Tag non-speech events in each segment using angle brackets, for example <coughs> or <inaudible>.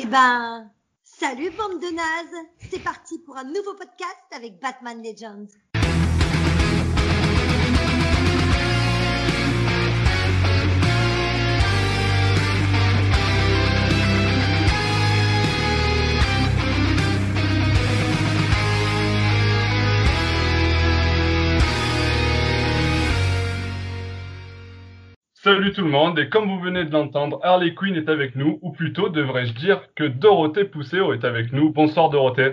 Eh ben, salut bande de nazes C'est parti pour un nouveau podcast avec Batman Legends. Salut tout le monde, et comme vous venez de l'entendre, Harley Quinn est avec nous, ou plutôt devrais-je dire que Dorothée Pousseau est avec nous. Bonsoir Dorothée.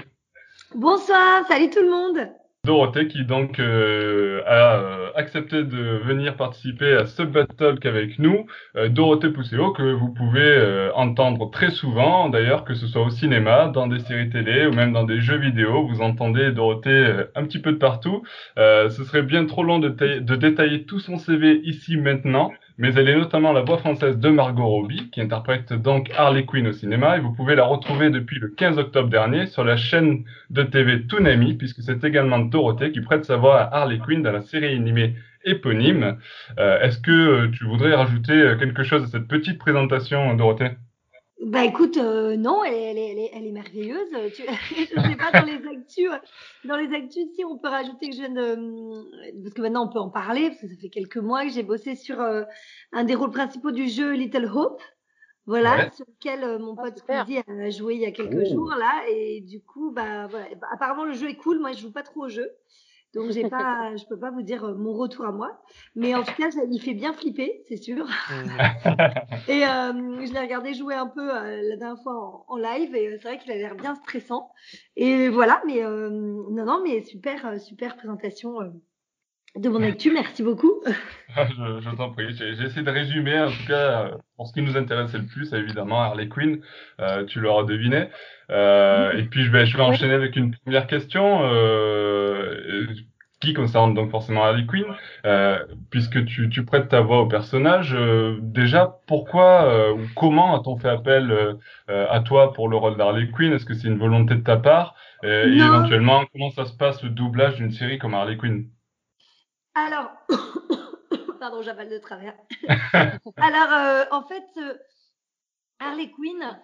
Bonsoir, salut tout le monde. Dorothée qui donc euh, a euh, accepté de venir participer à ce battle avec nous. Euh, Dorothée Pousseau que vous pouvez euh, entendre très souvent, d'ailleurs que ce soit au cinéma, dans des séries télé ou même dans des jeux vidéo. Vous entendez Dorothée un petit peu de partout. ce serait bien trop long de, de détailler tout son CV ici maintenant mais elle est notamment la voix française de Margot Robbie, qui interprète donc Harley Quinn au cinéma, et vous pouvez la retrouver depuis le 15 octobre dernier sur la chaîne de TV Toonami, puisque c'est également Dorothée qui prête sa voix à Harley Quinn dans la série animée éponyme. Euh, Est-ce que euh, tu voudrais rajouter euh, quelque chose à cette petite présentation, Dorothée? Bah écoute, euh, non, elle, elle, elle, elle, est merveilleuse. Tu, <laughs> je sais pas dans les actus, dans les actus, si on peut rajouter que je viens de, parce que maintenant on peut en parler parce que ça fait quelques mois que j'ai bossé sur euh, un des rôles principaux du jeu Little Hope, voilà, ouais. sur lequel euh, mon pote oh, Squeezie a joué il y a quelques oh. jours là, et du coup, bah voilà, bah, apparemment le jeu est cool. Moi, je joue pas trop au jeu. Donc j'ai pas, je peux pas vous dire euh, mon retour à moi, mais en tout cas, il fait bien flipper, c'est sûr. <laughs> et euh, je l'ai regardé jouer un peu euh, la dernière fois en, en live et euh, c'est vrai qu'il a l'air bien stressant. Et voilà, mais euh, non, non, mais super, super présentation de mon actu. Merci beaucoup. <laughs> je, je t'en prie. J'ai essayé de résumer, en tout cas, pour ce qui nous intéressait le plus, évidemment, Harley Quinn. Euh, tu l'auras deviné. Euh, et puis, je vais, je vais enchaîner avec une première question. Euh, qui concerne donc forcément Harley Quinn, euh, puisque tu, tu prêtes ta voix au personnage. Euh, déjà, pourquoi euh, ou comment a-t-on fait appel à toi pour le rôle d'Harley Quinn? Est-ce que c'est une volonté de ta part? Et éventuellement, comment ça se passe le doublage d'une série comme Harley Quinn? Alors, <coughs> pardon, j'avale de travers. <laughs> Alors, en fait, Harley Quinn,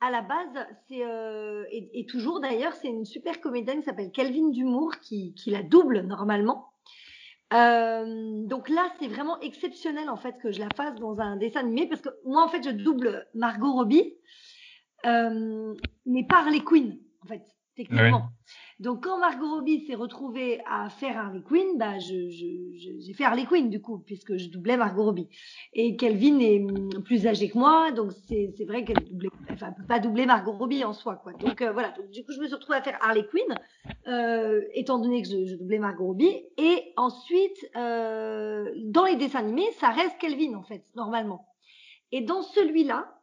à la base, c'est euh, et, et, toujours d'ailleurs, c'est une super comédienne qui s'appelle Calvin Dumour qui, qui la double normalement. Euh, donc là, c'est vraiment exceptionnel en fait que je la fasse dans un dessin animé parce que moi en fait, je double Margot Robbie, euh, mais pas Harley Quinn en fait techniquement. Oui. Donc quand Margot Robbie s'est retrouvée à faire Harley Quinn, bah je, j'ai fait Harley Quinn du coup puisque je doublais Margot Robbie. Et Kelvin est plus âgée que moi, donc c'est, vrai qu'elle enfin peut pas doubler Margot Robbie en soi. Donc euh, voilà, du coup je me suis retrouvée à faire Harley Quinn, euh, étant donné que je, je, doublais Margot Robbie. Et ensuite euh, dans les dessins animés, ça reste Kelvin en fait normalement. Et dans celui-là,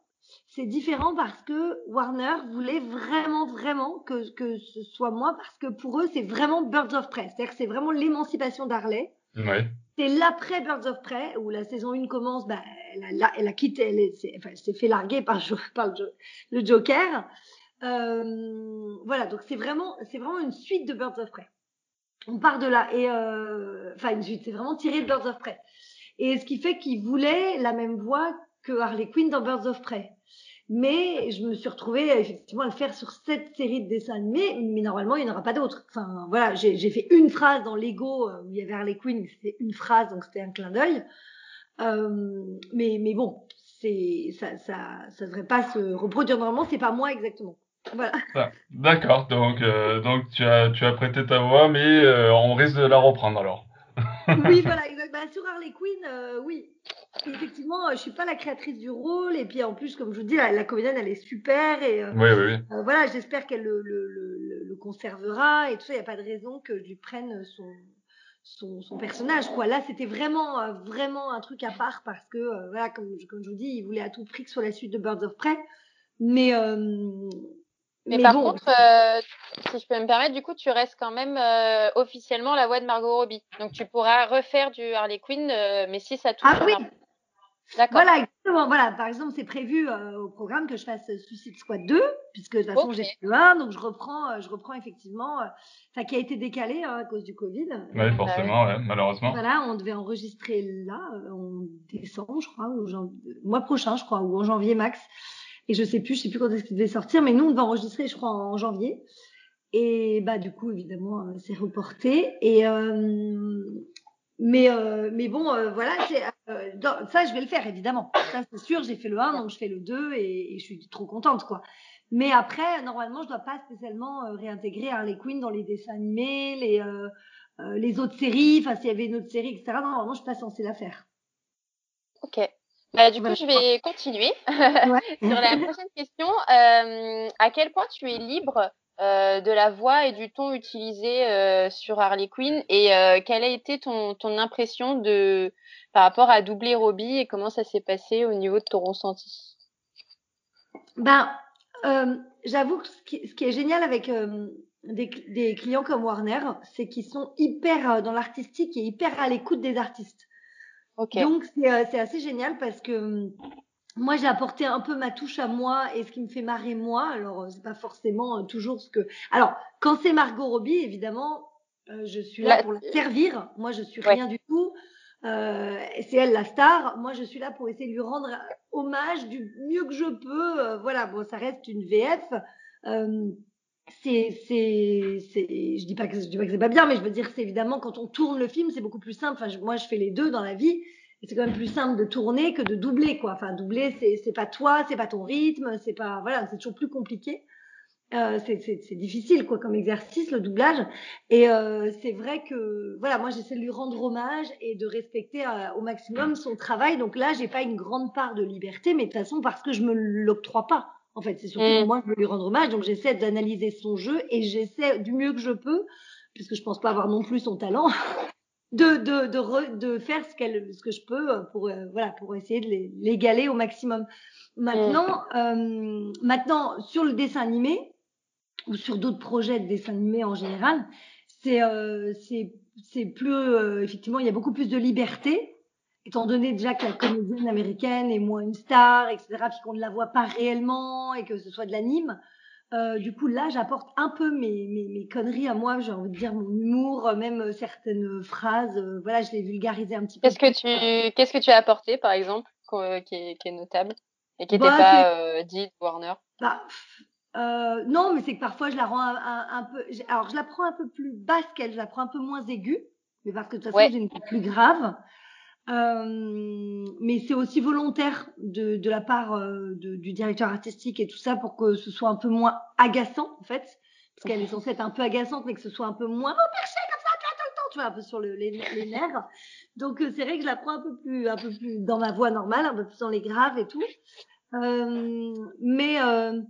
c'est différent parce que Warner voulait vraiment, vraiment que, que ce soit moi, parce que pour eux, c'est vraiment Birds of Prey. C'est-à-dire que c'est vraiment l'émancipation d'Harley. Ouais. C'est l'après Birds of Prey, où la saison 1 commence, bah, elle, a, elle a quitté, elle, s'est enfin, fait larguer par, <laughs> par le, le Joker. Euh, voilà, donc c'est vraiment, vraiment une suite de Birds of Prey. On part de là. Et, euh, enfin, une suite, c'est vraiment tiré de Birds of Prey. Et ce qui fait qu'ils voulaient la même voix que Harley Quinn dans Birds of Prey. Mais je me suis retrouvée effectivement à le faire sur cette série de dessins animés, mais normalement il n'y en aura pas d'autres. Enfin voilà, j'ai fait une phrase dans Lego où il y avait Harley Quinn, c'était une phrase, donc c'était un clin d'œil. Euh, mais mais bon, c'est ça ça ça devrait pas se reproduire normalement, c'est pas moi exactement. Voilà. Ah, D'accord, donc euh, donc tu as tu as prêté ta voix, mais euh, on risque de la reprendre alors. oui, voilà. Bah, sur Harley Quinn, euh, oui. Effectivement, je suis pas la créatrice du rôle, et puis en plus, comme je vous dis, la, la comédienne, elle est super, et euh, oui, oui, oui. Euh, voilà, j'espère qu'elle le, le, le, le, conservera, et tout ça, il n'y a pas de raison que je lui prenne son, son, son personnage, quoi. Là, c'était vraiment, euh, vraiment un truc à part, parce que, euh, voilà, comme, comme je vous dis, il voulait à tout prix que ce soit la suite de Birds of Prey, mais... Mais, mais, par bon, contre, euh, si je peux me permettre, du coup, tu restes quand même euh, officiellement la voix de Margot Robbie. Donc, tu pourras refaire du Harley Quinn, euh, mais si ça touche. Ah oui. D'accord. Voilà, exactement. Voilà, par exemple, c'est prévu euh, au programme que je fasse Suicide Squad 2, puisque de toute façon, okay. j'ai fait le 1, donc je reprends, je reprends effectivement, enfin, qui a été décalé hein, à cause du Covid. Oui, forcément, ouais, malheureusement. Voilà, on devait enregistrer là, en décembre, je crois, ou mois prochain, je crois, ou en janvier max. Et je sais plus, je sais plus quand est-ce qu'il devait sortir, mais nous, on devait enregistrer, je crois, en janvier. Et bah du coup, évidemment, euh, c'est reporté. Et euh, mais euh, mais bon, euh, voilà, euh, ça, je vais le faire évidemment. Ça, c'est sûr. J'ai fait le 1, donc je fais le 2 et, je suis trop contente, quoi. Mais après, normalement, je dois pas spécialement réintégrer Harley Quinn dans les dessins animés, les les autres séries. Enfin, s'il y avait une autre série, etc. Normalement, je suis pas censée la faire. Ok. Bah, du coup, je vais continuer <laughs> sur la prochaine question. Euh, à quel point tu es libre euh, de la voix et du ton utilisé euh, sur Harley Quinn et euh, quelle a été ton, ton impression de par rapport à doubler Robbie et comment ça s'est passé au niveau de ton ressenti? Ben, j'avoue que ce qui, est génial avec des, des, clients comme Warner, c'est qu'ils sont hyper dans l'artistique et hyper à l'écoute des artistes. Okay. Donc c'est assez génial parce que moi, j'ai apporté un peu ma touche à moi et ce qui me fait marrer moi. Alors, euh, c'est pas forcément euh, toujours ce que. Alors, quand c'est Margot Robbie, évidemment, euh, je suis là pour la servir. Moi, je suis rien du tout. Euh, c'est elle la star. Moi, je suis là pour essayer de lui rendre hommage du mieux que je peux. voilà, bon, ça reste une VF. C'est, c'est, c'est, je dis pas que je dis pas que c'est pas bien, mais je veux dire, c'est évidemment quand on tourne le film, c'est beaucoup plus simple. Enfin, moi, je fais les deux dans la vie c'est quand même plus simple de tourner que de doubler, quoi. Enfin, doubler, c'est, c'est pas toi, c'est pas ton rythme, c'est pas, voilà, c'est toujours plus compliqué. Euh, c'est, c'est, c'est difficile, quoi, comme exercice, le doublage. Et euh, c'est vrai que, voilà, moi, j'essaie de lui rendre hommage et de respecter euh, au maximum son travail. Donc là, j'ai pas une grande part de liberté, mais de toute façon, parce que je me l'octroie pas. En fait, c'est surtout mmh. moi je veux lui rendre hommage. Donc j'essaie d'analyser son jeu et j'essaie du mieux que je peux, puisque je pense pas avoir non plus son talent, <laughs> de, de, de, de faire ce, qu'elle, ce que je peux euh, pour, euh, voilà, pour essayer de l'égaler au maximum. Maintenant, euh, maintenant, sur le dessin animé, ou sur d'autres projets de dessin animé en général, c'est, euh, c'est, c'est plus, effectivement, il y a beaucoup plus de liberté, étant donné déjà que la comédienne américaine est moins une star, etc., puis qu'on ne la voit pas réellement et que ce soit de l'anime. Euh, du coup, là, j'apporte un peu mes, mes, mes, conneries à moi, j'ai envie de dire mon humour, même certaines phrases. Euh, voilà, je les vulgarisé un petit peu. Qu'est-ce que tu, qu'est-ce que tu as apporté, par exemple, euh, qui est, qui est notable et qui n'était bah, pas euh, dit Warner? Bah, euh, Non, mais c'est que parfois je la rends un, un, un, peu. Alors, je la prends un peu plus basse qu'elle, je la prends un peu moins aiguë, mais parce que de toute façon, ouais. j'ai une plus grave. Euh, mais c'est aussi volontaire de, de la part euh, de, du directeur artistique et tout ça pour que ce soit un peu moins agaçant en fait, parce qu'elle est censée être un peu agaçante, mais que ce soit un peu moins oh, perché comme ça tout le temps, tu vois, un peu sur le, les, les, nerfs. Donc euh, c'est vrai que je la prends un peu plus, un peu plus dans ma voix normale, un peu plus dans les graves et tout. Euh, mais euh,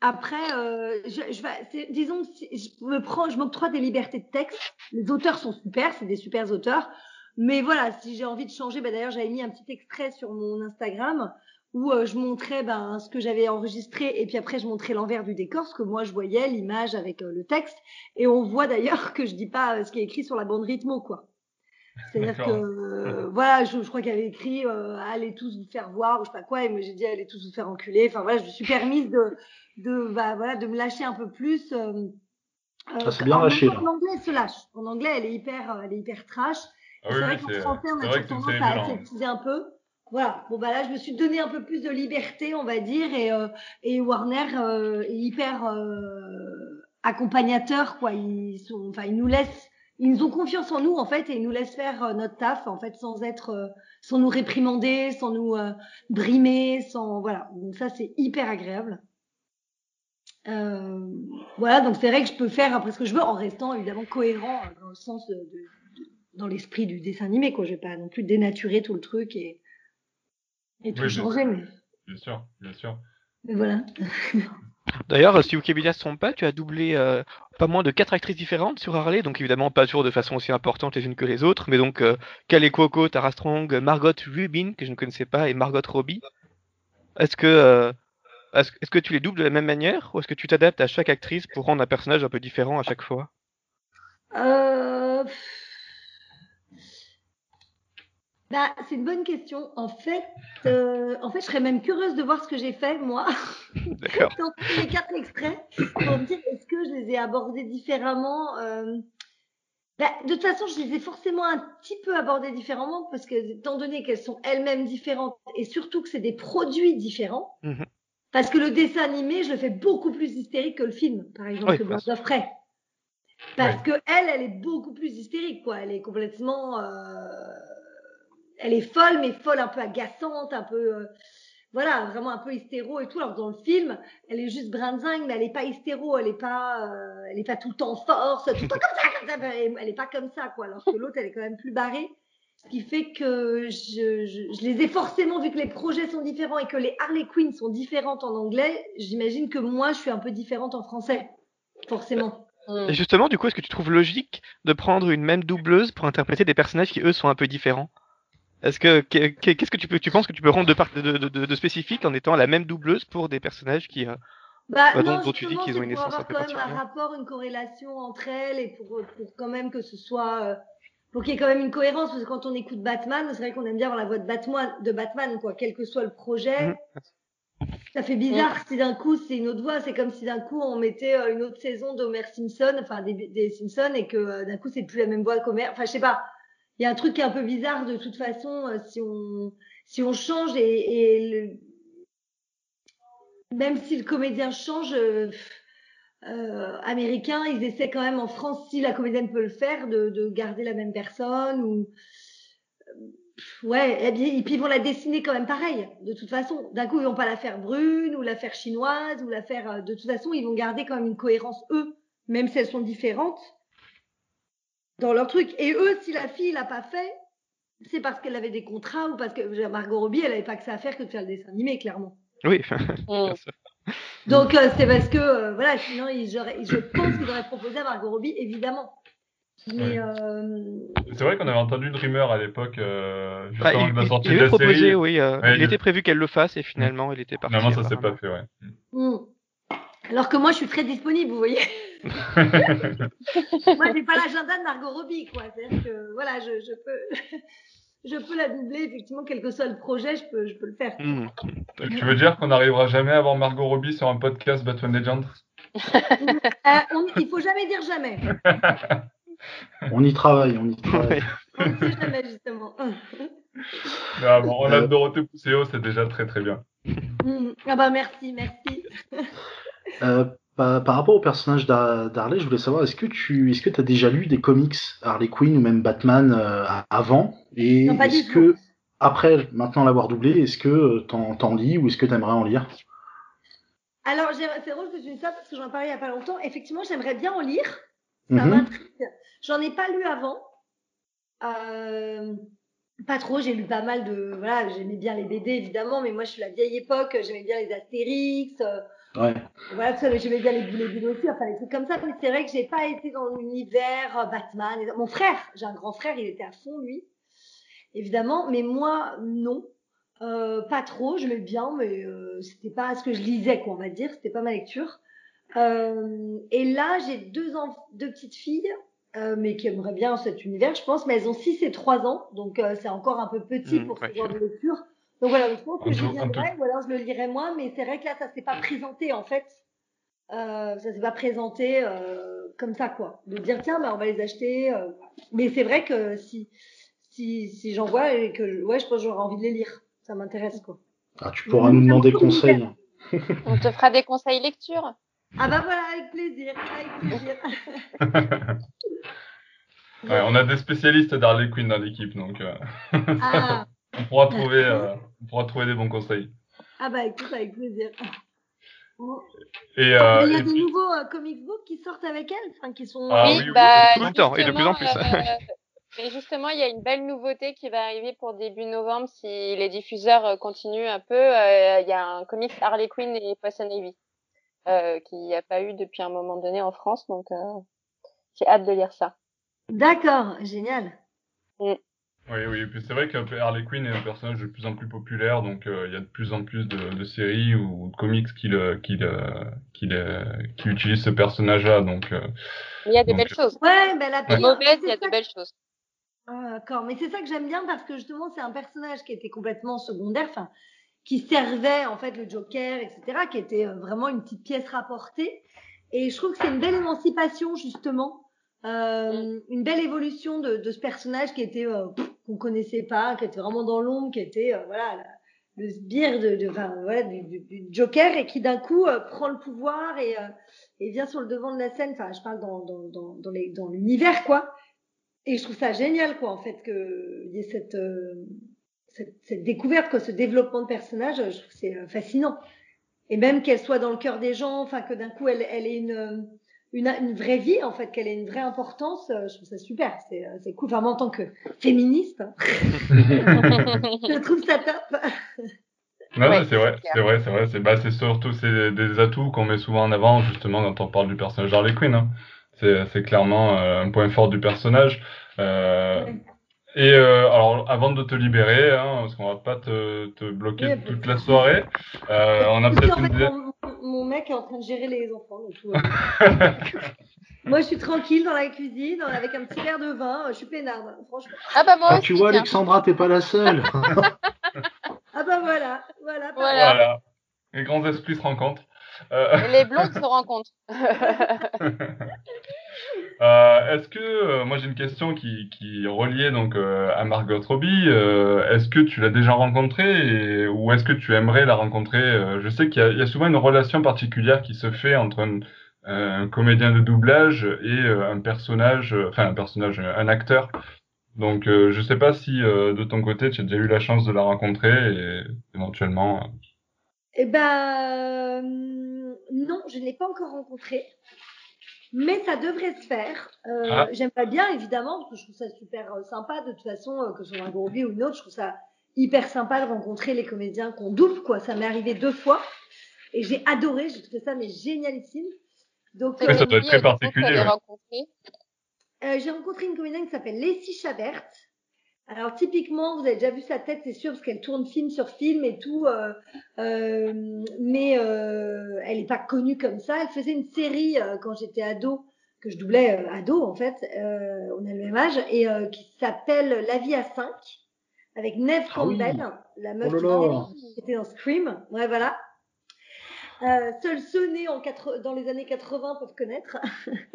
après, euh, je, je, disons, je me prends, je m'octroie des libertés de texte. Les auteurs sont super, c'est des super auteurs. Mais voilà, si j'ai envie de changer, bah d'ailleurs j'avais mis un petit extrait sur mon Instagram où euh, je montrais ben, ce que j'avais enregistré et puis après je montrais l'envers du décor, ce que moi je voyais, l'image avec euh, le texte. Et on voit d'ailleurs <laughs> que je dis pas euh, ce qui est écrit sur la bande rythmo, quoi. C'est-à-dire que voilà, je, je crois qu'elle avait écrit allez tous vous faire voir ou je sais pas quoi, et moi j'ai dit allez tous vous faire enculer. Enfin voilà, je me suis permise de de bah, voilà de me lâcher un peu plus. Ça c'est bien lâché. En, en anglais, elle se lâche. En anglais, elle est hyper, elle est hyper trash. Ah c'est vrai qu'en français, on a tendance à aseptiser un peu. Voilà. Bon bah là, je me suis donné un peu plus de liberté, on va dire, et, euh, et Warner euh, est hyper euh, accompagnateur, quoi. Ils sont, enfin, ils nous laissent, ils nous ont confiance en nous, en fait, et ils nous laissent faire euh, notre taf, en fait, sans être, euh, sans nous réprimander, sans nous euh, brimer, sans, voilà. Donc ça, c'est hyper agréable. voilà, donc c'est vrai que je peux faire après ce que je veux en restant évidemment cohérent dans le sens de, de dans l'esprit du dessin animé, quoi. Je vais pas non plus dénaturer tout le truc et, et tout oui, changer. Bien, mais... bien sûr, bien sûr. Mais voilà. <laughs> D'ailleurs, si Wikipédia ne se trompe pas, tu as doublé euh, pas moins de quatre actrices différentes sur Harley, donc évidemment pas toujours de façon aussi importante les unes que les autres, mais donc euh, Kale Cuoco, Tara Strong, Margot Rubin, que je ne connaissais pas, et Margot Robbie. Est-ce que, euh, est-ce, est-ce que tu les doubles de la même manière, ou est-ce que tu t'adaptes à chaque actrice pour rendre un personnage un peu différent à chaque fois? Euh... Bah, c'est une bonne question. En fait, euh, en fait, je serais même curieuse de voir ce que j'ai fait moi. D'accord. les quatre extraits pour me dire est-ce que je les ai abordés différemment. Euh... Bah, de toute façon, je les ai forcément un petit peu abordés différemment parce que étant donné qu'elles sont elles-mêmes différentes et surtout que c'est des produits différents. Mhm. Parce que le dessin animé, je le fais beaucoup plus hystérique que le film, par exemple, que Birds of Prey. Parce que elle, elle est beaucoup plus hystérique, quoi. Elle est complètement, euh... elle est folle, mais folle, un peu agaçante, un peu, euh... voilà, vraiment un peu hystéro et tout. Alors dans le film, elle est juste brinzingue, mais elle est pas hystéro, elle est pas, euh... elle est pas tout le temps force, tout le temps comme ça, comme ça. Elle est pas comme ça, quoi. Alors que l'autre, elle est quand même plus barrée. Ce qui fait que je, je, je, les ai forcément, vu que les projets sont différents et que les Harley Quinn sont différentes en anglais, j'imagine que moi, je suis un peu différente en français, forcément. Et justement, du coup, est-ce que tu trouves logique de prendre une même doubleuse pour interpréter des personnages qui, eux, sont un peu différents? Est-ce que qu'est-ce que tu peux, tu penses que tu peux rendre de, part, de, de, de, de, spécifique en étant la même doubleuse pour des personnages qui, euh, bah, bah, non, dont, dont tu dis qu'ils ont une essence un peu quand même un rapport, une corrélation entre elles et pour, pour quand même que ce soit euh, pour qu'il y ait quand même une cohérence, parce que quand on écoute Batman, c'est vrai qu'on aime bien avoir la voix de Batman, de Batman, quoi, quel que soit le projet. Mmh. Ça fait bizarre mmh. si d'un coup c'est une autre voix. C'est comme si d'un coup on mettait euh, une autre saison d'Homer Simpson, enfin des, des Simpsons, et que euh, d'un coup c'est plus la même voix qu'Homer. Enfin, je sais pas. Il y a un truc qui est un peu bizarre de toute façon euh, si on si on change et, même si le comédien change. Euh, euh, américains, ils essaient quand même en France, si la comédienne peut le faire, de, de garder la même personne ou ouais, et, bien, et puis ils vont la dessiner quand même pareil. De toute façon, d'un coup ils vont pas la faire brune ou la faire chinoise ou la faire. De toute façon, ils vont garder quand même une cohérence eux, même si elles sont différentes dans leur truc. Et eux, si la fille l'a pas fait, c'est parce qu'elle avait des contrats ou parce que Margot Robbie, elle avait pas que ça à faire que de faire le dessin animé, clairement. Oui. <laughs> Donc euh, c'est parce que euh, voilà, sinon ils, je pense qu'ils auraient proposé à Margot Robbie, évidemment. Mais euh... c'est vrai qu'on avait entendu une rumeur à l'époque, euh, juste bah, avant il, la sortie il, il de la proposé, série. oui. Euh, Ouais, il il- était prévu qu'elle le fasse et finalement, il était parti. Finalement, ça s'est pas fait, ouais. Mm. Alors que moi, je suis très disponible, vous voyez. <laughs> moi, j'ai pas l'agenda de Margot Robbie, quoi. C'est-à-dire que voilà, je, je peux, <laughs> je peux la doubler effectivement, quel que soit le projet, je peux, je peux le faire. Hmm. tu veux dire qu'on n'arrivera jamais à avoir Margot Robbie sur un podcast Batman Legends? Euh, on, il faut jamais dire jamais. <laughs> On y travaille, on y travaille. On ne sait jamais justement. Ah bon, on a Euh. Dorothée Pousséo, c'est déjà très très bien. Mm. Ah bah merci, merci. Euh, par, par rapport au personnage d'Har- d'Harley, je voulais savoir, est-ce que tu est-ce que as déjà lu des comics Harley Quinn ou même Batman euh, avant Et Non, pas du est-ce que, après maintenant l'avoir doublé, est-ce que euh, t'en t'en lis ou est-ce que t'aimerais en lire? Alors, c'est drôle que tu dises ça parce que j'en parlais il y a pas longtemps. Effectivement, j'aimerais bien en lire. Ça Mhm. m'intrigue. J'en ai pas lu avant. Euh, pas trop, j'ai lu pas mal de. Voilà, j'aimais bien les BD évidemment, mais moi je suis la vieille époque, j'aimais bien les Astérix. euh, Ouais. voilà, tout ça, mais j'aimais bien les boulets bulles aussi, enfin les trucs comme ça. Mais c'est vrai que j'ai pas été dans l'univers euh, Batman. et- Mon frère, j'ai un grand frère, il était à fond lui, évidemment, mais moi non. Euh, pas trop, je l'aimais bien, mais euh, c'était pas ce que je lisais, quoi, on va dire. C'était pas ma lecture. Euh, et là, j'ai deux, deux petites filles, mais qui aimeraient bien cet univers, je pense, mais elles ont 6 et 3 ans, donc c'est encore un peu petit Mmh, pour ouais. ce genre de lecture. Donc voilà, donc je pense que un viendrai, ou alors je le lirai moi, mais c'est vrai que là, ça s'est pas présenté, en fait. Euh, ça s'est pas présenté euh, comme ça, quoi. De dire, tiens, bah, on va les acheter. euh. Mais c'est vrai que si, si, si j'en vois et que, je- ouais, je pense que j'aurais envie de les lire. Ça m'intéresse, quoi. Ah, tu pourras nous demander conseil. On te fera des conseils lecture. Ah bah voilà, avec plaisir, avec plaisir. <laughs> Ouais, on a des spécialistes d'Harley Quinn dans l'équipe, donc euh, Ah, <laughs> on, pourra trouver, euh, on pourra trouver des bons conseils. ah bah écoute, avec plaisir. Bon. Et, euh, il y a et des puis- nouveaux euh, comic books qui sortent avec elle, enfin qui sont. Ah oui, oui, oui, bah, tout le temps, et de plus en plus. justement, euh, <laughs> mais justement, il y a une belle nouveauté qui va arriver pour début novembre si les diffuseurs euh, continuent un peu. Euh, Il y a un comics Harley Quinn et Poison Ivy euh, qui n'y a pas eu depuis un moment donné en France, donc euh, j'ai hâte de lire ça. D'accord, génial. Oui, oui, et puis c'est vrai que Harley Quinn est un personnage de plus en plus populaire, donc euh, il y a de plus en plus de, de séries ou de comics qui, le, qui, le, qui, le, qui utilisent ce personnage-là, donc euh, Mais il y a des Donc, belles choses. Ouais, ben la Des pire, mauvaises, il y c'est a ça de belles choses. Ah, D'accord, mais c'est ça que j'aime bien parce que justement c'est un personnage qui était complètement secondaire, enfin qui servait en fait le Joker, etc., qui était euh, vraiment une petite pièce rapportée. Et je trouve que c'est une belle émancipation justement, euh, une belle évolution de, de ce personnage qui était euh, qu'on connaissait pas, qui était vraiment dans l'ombre, qui était euh, voilà la, le sbire de, de enfin, voilà, du, du, du, Joker et qui d'un coup euh, prend le pouvoir et, euh, et vient sur le devant de la scène. Enfin, je parle dans, dans, dans, dans, les, dans l'univers, quoi. Et je trouve ça génial, quoi, en fait, qu'il y ait cette, euh, cette, cette, découverte, quoi, ce développement de personnage. Je trouve que c'est fascinant. Et même qu'elle soit dans le cœur des gens, enfin, que d'un coup, elle, elle ait une, une, une, vraie vie, en fait, qu'elle ait une vraie importance, je trouve ça super. C'est, c'est cool. Enfin, moi, en tant que féministe, hein, <laughs> je trouve ça top. Non, ouais, c'est vrai, c'est vrai, c'est vrai. C'est bah, c'est surtout c'est des atouts qu'on met souvent en avant justement quand on parle du personnage d'Harley Quinn. Hein. C'est c'est clairement euh, un point fort du personnage. Euh, et euh, alors, avant de te libérer, hein, parce qu'on va pas te, te bloquer oui, toute la soirée, euh, on a peut-être en fait, une. Mon, mec est en train de gérer les enfants, donc tout va <laughs> Moi, je suis tranquille dans la cuisine, avec un petit verre de vin. Je suis peinarde, franchement. Ah bah moi Ah, aussi, tu vois, tiens. Alexandra, t'es pas la seule. <laughs> <laughs> Ah bah voilà, voilà. Voilà. Voilà. Les grands esprits se rencontrent. Euh, Les blondes se rencontrent. Euh, est-ce que euh, moi j'ai une question qui, qui est reliée donc euh, à Margot Robbie. Est-ce que tu l'as déjà rencontrée ou est-ce que tu aimerais la rencontrer Je sais qu'il y, a- souvent une relation particulière qui se fait entre un, comédien de doublage et un personnage, enfin un personnage, un acteur. Donc je sais pas si de ton côté tu as déjà eu la chance de la rencontrer et éventuellement. Eh ben, non, je ne l'ai pas encore rencontré. Mais ça devrait se faire. Euh, Ah. J'aimerais bien, évidemment, parce que je trouve ça super euh, sympa. De toute façon, euh, que ce soit un Robbie ou une autre, je trouve ça hyper sympa de rencontrer les comédiens qu'on double, quoi. Ça m'est arrivé deux fois. Et j'ai adoré, j'ai trouvé ça mais génialissime. Donc, ça euh, doit être très particulier, ouais. euh, j'ai rencontré une comédienne qui s'appelle Leslie Chabert. Alors typiquement, vous avez déjà vu sa tête, c'est sûr, parce qu'elle tourne film sur film et tout, euh, euh, mais euh, elle n'est pas connue comme ça. Elle faisait une série euh, quand j'étais ado, que je doublais euh, ado en fait, euh, on a le même âge, et euh, qui s'appelle La vie à 5, avec Neve Ah oui. Campbell, la meuf Oh qui, était- qui était dans Scream. Ouais, voilà. Euh, seuls ceux nés en quatre- dans les années 80 peuvent connaître. <laughs>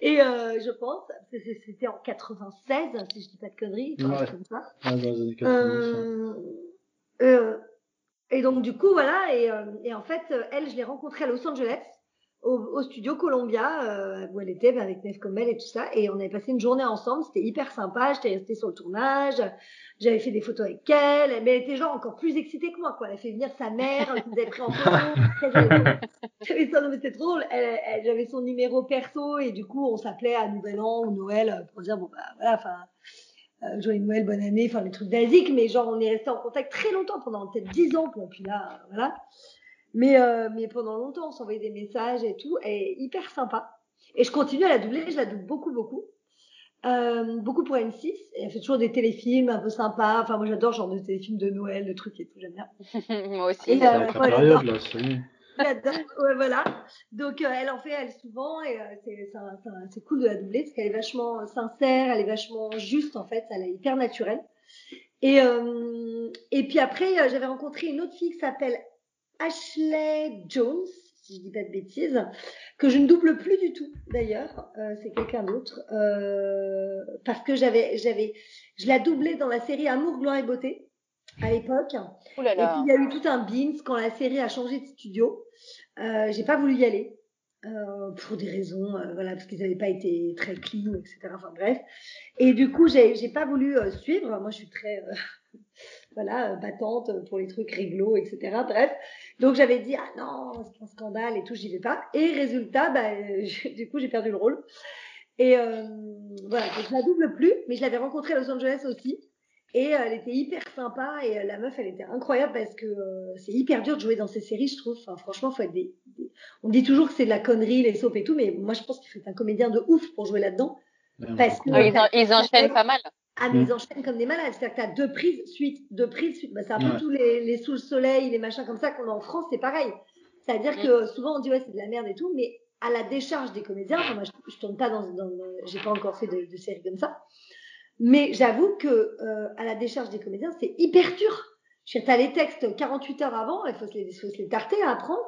Et euh, je pense, c'était en 96, si je dis pas de conneries, Ouais. comme ça. Ouais, dans les années 90, ouais. Euh, euh, et donc du coup voilà et, euh, et en fait elle je l'ai rencontrée à Los Angeles au, au studio Columbia euh, où elle était bah, avec Neve Campbell et tout ça et on avait passé une journée ensemble c'était hyper sympa j'étais restée sur le tournage j'avais fait des photos avec elle mais elle était genre encore plus excitée que moi quoi. Elle a fait venir sa mère elle nous avait pris en photo. <laughs> C'était trop drôle. Elle, elle- j'avais son numéro perso et du coup on s'appelait à Nouvel An ou Noël euh, pour dire bon bah voilà enfin euh, joyeux Noël, bonne année, enfin les trucs basiques, mais genre on est resté en contact très longtemps, pendant peut-être 10 ans, bon, puis là, euh, voilà. Mais, euh, mais pendant longtemps, on s'envoyait des messages et tout, et hyper sympa. Et je continue à la doubler, je la double beaucoup, beaucoup. Euh, beaucoup pour M6, et elle fait toujours des téléfilms un peu sympas, enfin moi j'adore genre de téléfilms de Noël, de trucs et tout, j'aime bien. <laughs> Moi aussi. Et, C'est euh, ouais, période, là. Ouais, voilà. Donc, euh, elle en fait, elle, souvent, et euh, c'est- c'est un- c'est un- c'est cool de la doubler parce qu'elle est vachement sincère, elle est vachement juste, en fait, elle est hyper naturelle. Et, euh, et puis après, euh, j'avais rencontré une autre fille qui s'appelle Ashley Jones, si je dis pas de bêtises, que je ne double plus du tout, d'ailleurs. Euh, c'est quelqu'un d'autre. Euh, parce que j'avais, j'avais, je la doublais dans la série Amour, gloire et beauté, à l'époque. Et puis il y a eu tout un beans quand la série a changé de studio. Euh, j'ai pas voulu y aller euh, pour des raisons, euh, voilà, parce qu'ils n'avaient pas été très clean, etc. Enfin bref. Et du coup, j'ai j'ai pas voulu suivre. Moi, je suis très voilà battante pour les trucs réglo, etc. Bref. Donc j'avais dit ah non, c'est un scandale et tout, j'y vais pas. Et résultat, bah, <laughs> je- du coup, j'ai perdu le rôle. Et euh, voilà, donc je la double plus, mais je l'avais rencontrée à Los Angeles aussi. Et euh, elle était hyper sympa et euh, la meuf, elle était incroyable parce que euh, c'est hyper dur de jouer dans ces séries, je trouve. Enfin, franchement, faut être des, des- On dit toujours que c'est de la connerie, les soaps et tout, mais moi, je pense qu'il faut être un comédien de ouf pour jouer là-dedans. Parce que Ah, ils, en- ils enchaînent pas mal. Ah, mais Mm. ils enchaînent comme des malades. C'est-à-dire que tu as deux prises suite, deux prises suite. Bah, c'est un peu tous les, les sous le soleil, les machins comme ça qu'on a en France, c'est pareil. C'est-à-dire Mm. que souvent on dit ouais, c'est de la merde et tout, mais à la décharge des comédiens, enfin, moi je, je tourne pas dans, dans, dans- j'ai pas encore fait de, de série comme ça, mais j'avoue que euh, à la décharge des comédiens, c'est hyper dur. Tu as les textes 48 heures avant, il faut se les, faut se les tarter à apprendre,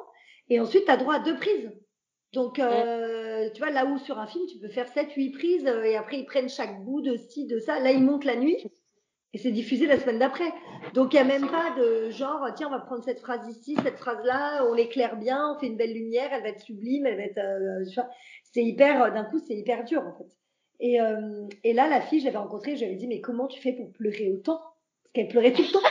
et ensuite tu as droit à deux prises. Donc, euh, tu vois, là où sur un film, tu peux faire 7, 8 prises, euh, et après ils prennent chaque bout de ci, de ça. Là, ils montent la nuit. Et c'est diffusé la semaine d'après. Donc il n'y a même pas de genre, tiens, on va prendre cette phrase ici, cette phrase-là, on l'éclaire bien, on fait une belle lumière, elle va être sublime, elle va être. Euh, c'est hyper, d'un coup, c'est hyper dur en fait. Et, euh, et là, la fille, je l'avais rencontrée, je lui avais dit, mais comment tu fais pour pleurer autant? Parce qu'elle pleurait tout le temps.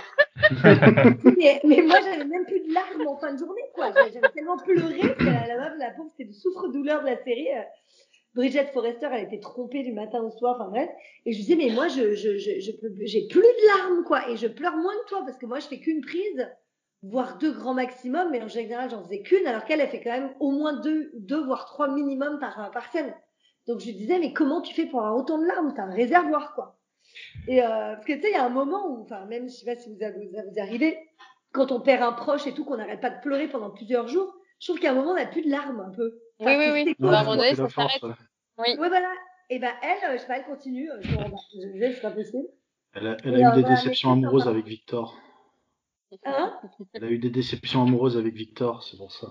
<laughs> mais, moi, j'avais même plus de larmes en fin de journée, quoi. J'avais tellement pleuré que la, la, la pauvre, c'était le souffre-douleur de la série. Euh, Bridget Forrester, elle était trompée du matin au soir, enfin bref. Et je disais, mais moi, je, je, je j'ai plus de larmes, quoi. Et je pleure moins que toi, parce que moi, je fais qu'une prise, voire deux grands maximum, mais en général, j'en faisais qu'une, alors qu'elle, elle fait quand même au moins deux, deux voire trois minimum par, par scène. Donc je lui disais, mais comment tu fais pour avoir autant de larmes? T'as un réservoir, quoi. Et euh, parce que tu sais, il y a un moment où, enfin, même, je sais pas si vous, avez, vous arrivez, quand on perd un proche et tout, qu'on n'arrête pas de pleurer pendant plusieurs jours, je trouve qu'à un moment, on n'a plus de larmes, un peu. oui, oui, oui. à un moment donné, ça s'arrête. Oui. Oui, voilà. Et ben elle, euh, je sais pas, elle continue. Euh, je disais, c'est pas possible. Elle a, elle a eu des déceptions amoureuses avec Victor. Hein? Elle a eu des déceptions amoureuses avec Victor, c'est pour ça.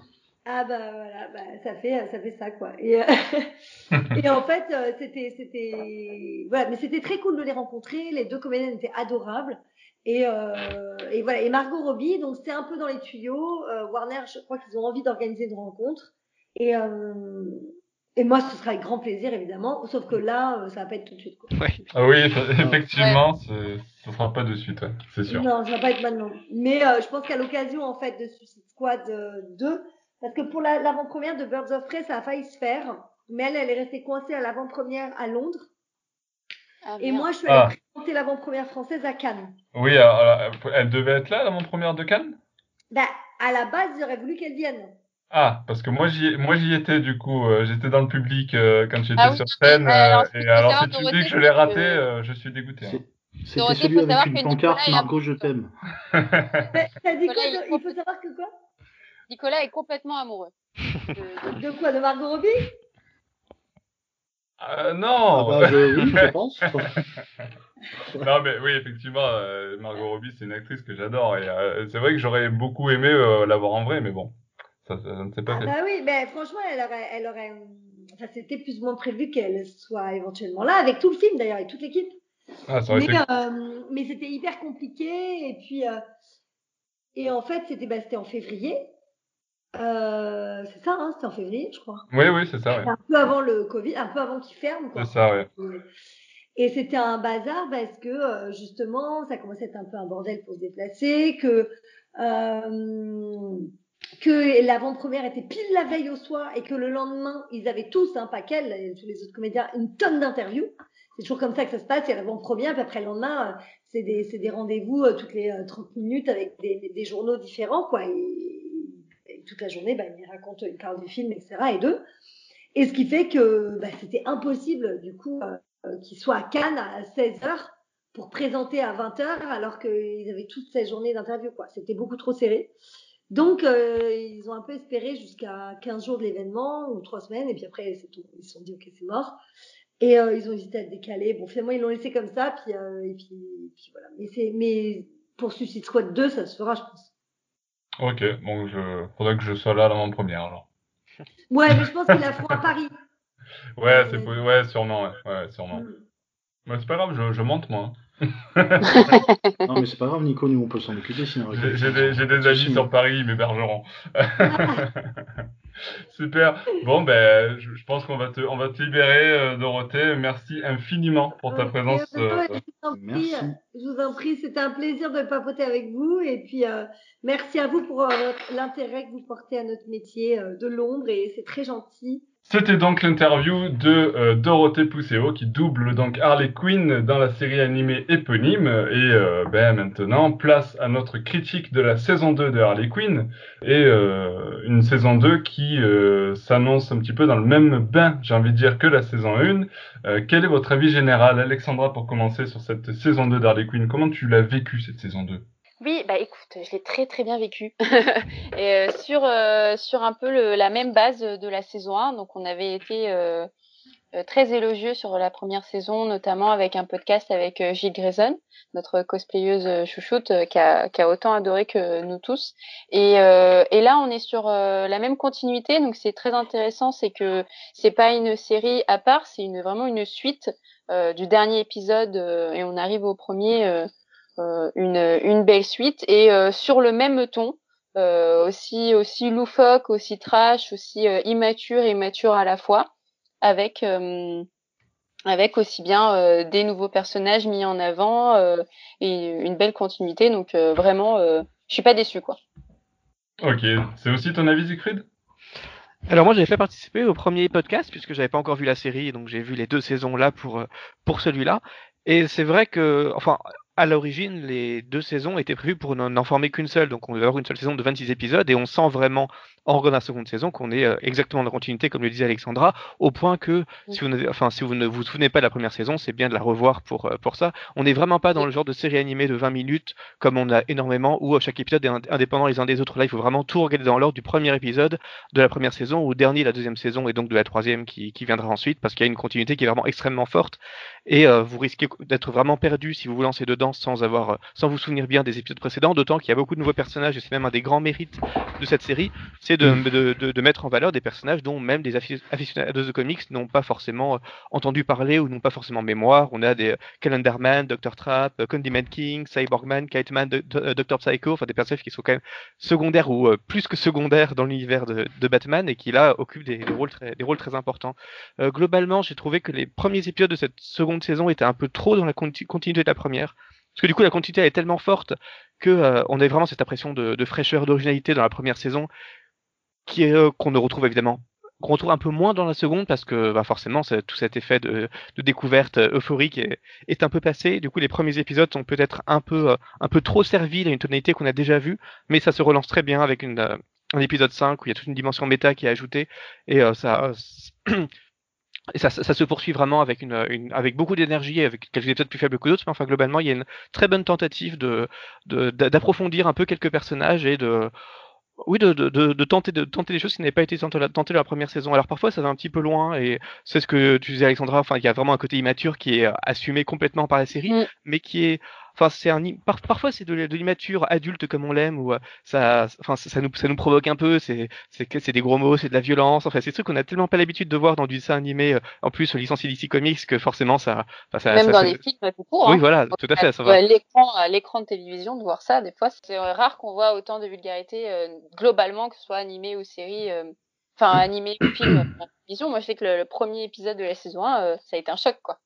Ah bah voilà, bah, ça fait ça fait ça quoi. Et, euh, <laughs> et en fait c'était c'était voilà, mais c'était très cool de les rencontrer. Les deux comédiennes étaient adorables. Et, euh, et voilà. Et Margot Robbie, donc c'est un peu dans les tuyaux. Euh, Warner, je crois qu'ils ont envie d'organiser une rencontre. Et et moi, ce sera avec grand plaisir, évidemment. Sauf que là, euh, ça va pas être tout de suite. Quoi. Ouais. Ah oui, <laughs> effectivement, ouais. ce sera pas de suite, ouais, c'est sûr. Non, ça va pas être maintenant. Mais euh, je pense qu'à l'occasion, en fait, de Suicide Squad 2, euh, parce que pour l'avant-première de Birds of Prey, ça a failli se faire. Mais elle, elle est restée coincée à l'avant-première à Londres. Ah, et moi, je suis allée ah. présenter l'avant-première française à Cannes. Oui, alors, elle devait être là, l'avant-première de Cannes? Bah, à la base, j'aurais voulu qu'elle vienne. Ah, parce que moi j'y moi j'y étais du coup, euh, j'étais dans le public euh, quand j'étais ah sur scène euh, et alors si tu dis que je l'ai raté, euh, je suis dégoûté. Hein. C'était celui avec une pancarte Margot je t'aime. T'as dit quoi Il faut savoir que quoi? Nicolas est complètement amoureux. <laughs> De, de quoi De Margot Robbie? Euh, non ah bah, je, oui, je <laughs> pense. non mais oui effectivement Margot Robbie c'est une actrice que j'adore et c'est vrai que j'aurais beaucoup aimé l'avoir en vrai mais bon ça, ne sait pas. Ah bah oui, mais franchement, elle aurait, elle aurait, enfin, c'était plus ou moins prévu qu'elle soit éventuellement là, avec tout le film d'ailleurs, et toute l'équipe. Ah, ça aurait mais, euh, mais c'était hyper compliqué, et puis, euh, et en fait, c'était, bah, c'était en février. Euh, c'est ça, hein, c'était en février, je crois. Oui, oui, c'est ça. Ouais. Un peu avant le Covid, un peu avant qu'il ferme. C'est ça, ouais. Et c'était un bazar parce que euh, justement, ça commençait à être un peu un bordel pour se déplacer, que euh, que l'avant-première était pile la veille au soir et que le lendemain, ils avaient tous, hein, pas qu'elle, tous les autres comédiens, une tonne d'interviews. C'est toujours comme ça que ça se passe. Il y a l'avant-première, puis après le lendemain, c'est des, des rendez-vous toutes les 30 euh, minutes avec des, des, journaux différents, quoi. Et, toute la journée, bah, ils racontent, ils parlent du film, etc. et d'eux. Et ce qui fait que bah, c'était impossible, du coup, euh, qu'ils soient à Cannes à 16 heures pour présenter à 20 heures alors qu'ils avaient toute cette journée d'interview, quoi. C'était beaucoup trop serré. Donc, euh, ils ont un peu espéré jusqu'à 15 jours de l'événement, ou 3 semaines, et puis après, tout. Ils se sont dit, ok, c'est mort. Et euh, ils ont hésité à le décaler. Bon, finalement, ils l'ont laissé comme ça, puis, euh, et puis, voilà. Mais, mais pour Suicide Squad 2, ça se fera, je pense. Ok, bon, je faudrait que je sois là l'avant-première, alors. Ouais, mais je pense qu'ils la feront à Paris. <laughs> ouais, c'est, ouais, sûrement, ouais, ouais sûrement. Mm. Mais c'est pas grave, je, je monte, moi. <laughs> non, mais c'est pas grave, Nico, nous on peut s'en occuper sinon. J'ai des, des amis sur Paris, mais m'hébergeront. <laughs> Super. Bon, ben, je, pense qu'on va te, on va te libérer, euh, Dorothée. Merci infiniment pour ta présence. Euh, je, vous Merci. je vous en prie, c'était un plaisir de papoter avec vous. Et puis, euh, merci à vous pour l'intérêt que vous portez à notre métier de Londres. Et c'est très gentil. C'était donc l'interview de euh, Dorothée Pousseau qui double donc Harley Quinn dans la série animée éponyme. Et euh, ben maintenant place à notre critique de la saison 2 de Harley Quinn. Et euh, une saison 2 qui s'annonce un petit peu dans le même bain j'ai envie de dire que la saison 1. quel est votre avis général Alexandra pour commencer sur cette saison 2 d'Harley Quinn? Comment tu l'as vécu cette saison 2 oui, bah écoute, je l'ai très très bien vécu. <laughs> et euh, sur, euh, sur un peu le, la même base de la saison 1, donc on avait été euh, très élogieux sur la première saison, notamment avec un podcast avec Gilles Grayson, notre cosplayeuse chouchoute, qui a, qui, a, autant adoré que nous tous. Et, et là, on est sur la même continuité, donc c'est très intéressant, c'est que c'est pas une série à part, c'est une, vraiment une suite du dernier épisode, et on arrive au premier, une, une belle suite, et sur le même ton. aussi aussi loufoque, aussi trash, aussi immature et mature à la fois avec euh, avec aussi bien euh, des nouveaux personnages mis en avant euh, et une belle continuité. Donc vraiment, je suis pas déçu quoi. Ok, c'est aussi ton avis, Siegfried? Alors moi j'avais fait participer au premier podcast puisque j'avais pas encore vu la série donc j'ai vu les deux saisons là pour pour celui-là et c'est vrai que enfin à l'origine, les deux saisons étaient prévues pour n'en former qu'une seule. Donc, on devait avoir une seule saison de 26 épisodes et on sent vraiment, en regardant la seconde saison, qu'on est euh, exactement dans la continuité, comme le disait Alexandra, au point que, si vous ne, enfin, si vous ne vous souvenez pas de la première saison, c'est bien de la revoir pour, euh, pour ça. On n'est vraiment pas dans le genre de série animée de 20 minutes, comme on a énormément, où chaque épisode est indépendant les uns des autres. Là, il faut vraiment tout regarder dans l'ordre du premier épisode de la première saison, ou dernier de la deuxième saison, et donc de la troisième qui, qui viendra ensuite, parce qu'il y a une continuité qui est vraiment extrêmement forte. Et euh, vous risquez d'être vraiment perdu si vous vous lancez dedans sans avoir sans vous souvenir bien des épisodes précédents, d'autant qu'il y a beaucoup de nouveaux personnages, et c'est même un des grands mérites de cette série, c'est de, de, de, mettre en valeur des personnages dont même des aficionados de comics n'ont pas forcément euh, entendu parler ou n'ont pas forcément mémoire. On a des Calendarman, Dr. Trap, euh, Condiment King, Cyborgman, Kiteman, Dr. Psycho, enfin des personnages qui sont quand même secondaires ou euh, plus que secondaires dans l'univers de, Batman et qui là occupent des, rôles, très, des rôles très importants. globalement, j'ai trouvé que les premiers épisodes de cette seconde saison étaient un peu trop dans la continuité de la première. Parce que du coup, la continuité est tellement forte que euh, on a vraiment cette impression de, de fraîcheur, d'originalité dans la première saison, qui euh, qu'on ne retrouve évidemment qu'on retrouve un peu moins dans la seconde parce que bah forcément tout cet effet de, de découverte euh, euphorique est, est, un peu passé. Du coup, les premiers épisodes sont peut-être un peu un peu trop servis à une tonalité qu'on a déjà vue, mais ça se relance très bien avec une, un épisode 5 où il y a toute une dimension méta qui est ajoutée et ça <clears throat> et ça, ça, se poursuit vraiment avec une, une avec beaucoup d'énergie, avec quelques épisodes plus faibles que d'autres, mais enfin globalement il y a une très bonne tentative de d'approfondir un peu quelques personnages et de oui, de, de, de, tenter de tenter des choses qui n'avaient pas été tentées dans la première saison. Alors parfois ça va un petit peu loin et c'est ce que tu disais Alexandra. Enfin, il y a vraiment un côté immature qui est assumé complètement par la série, mm. mais qui est enfin c'est un parfois c'est de, l'immature adulte comme on l'aime ou euh, ça enfin ça nous ça nous provoque un peu c'est c'est c'est des gros mots c'est de la violence enfin c'est des trucs qu'on a tellement pas l'habitude de voir dans du dessin animé euh, en plus licencié DC Comics que forcément ça, ça même dans les films tout court oui hein. voilà tout à fait ça va. L'écran à l'écran de télévision de voir ça des fois c'est rare qu'on voit autant de vulgarité euh, globalement que ce soit animé ou série enfin animé ou film télévision. Moi je sais que le, le, premier épisode de la saison 1 ça a été un choc quoi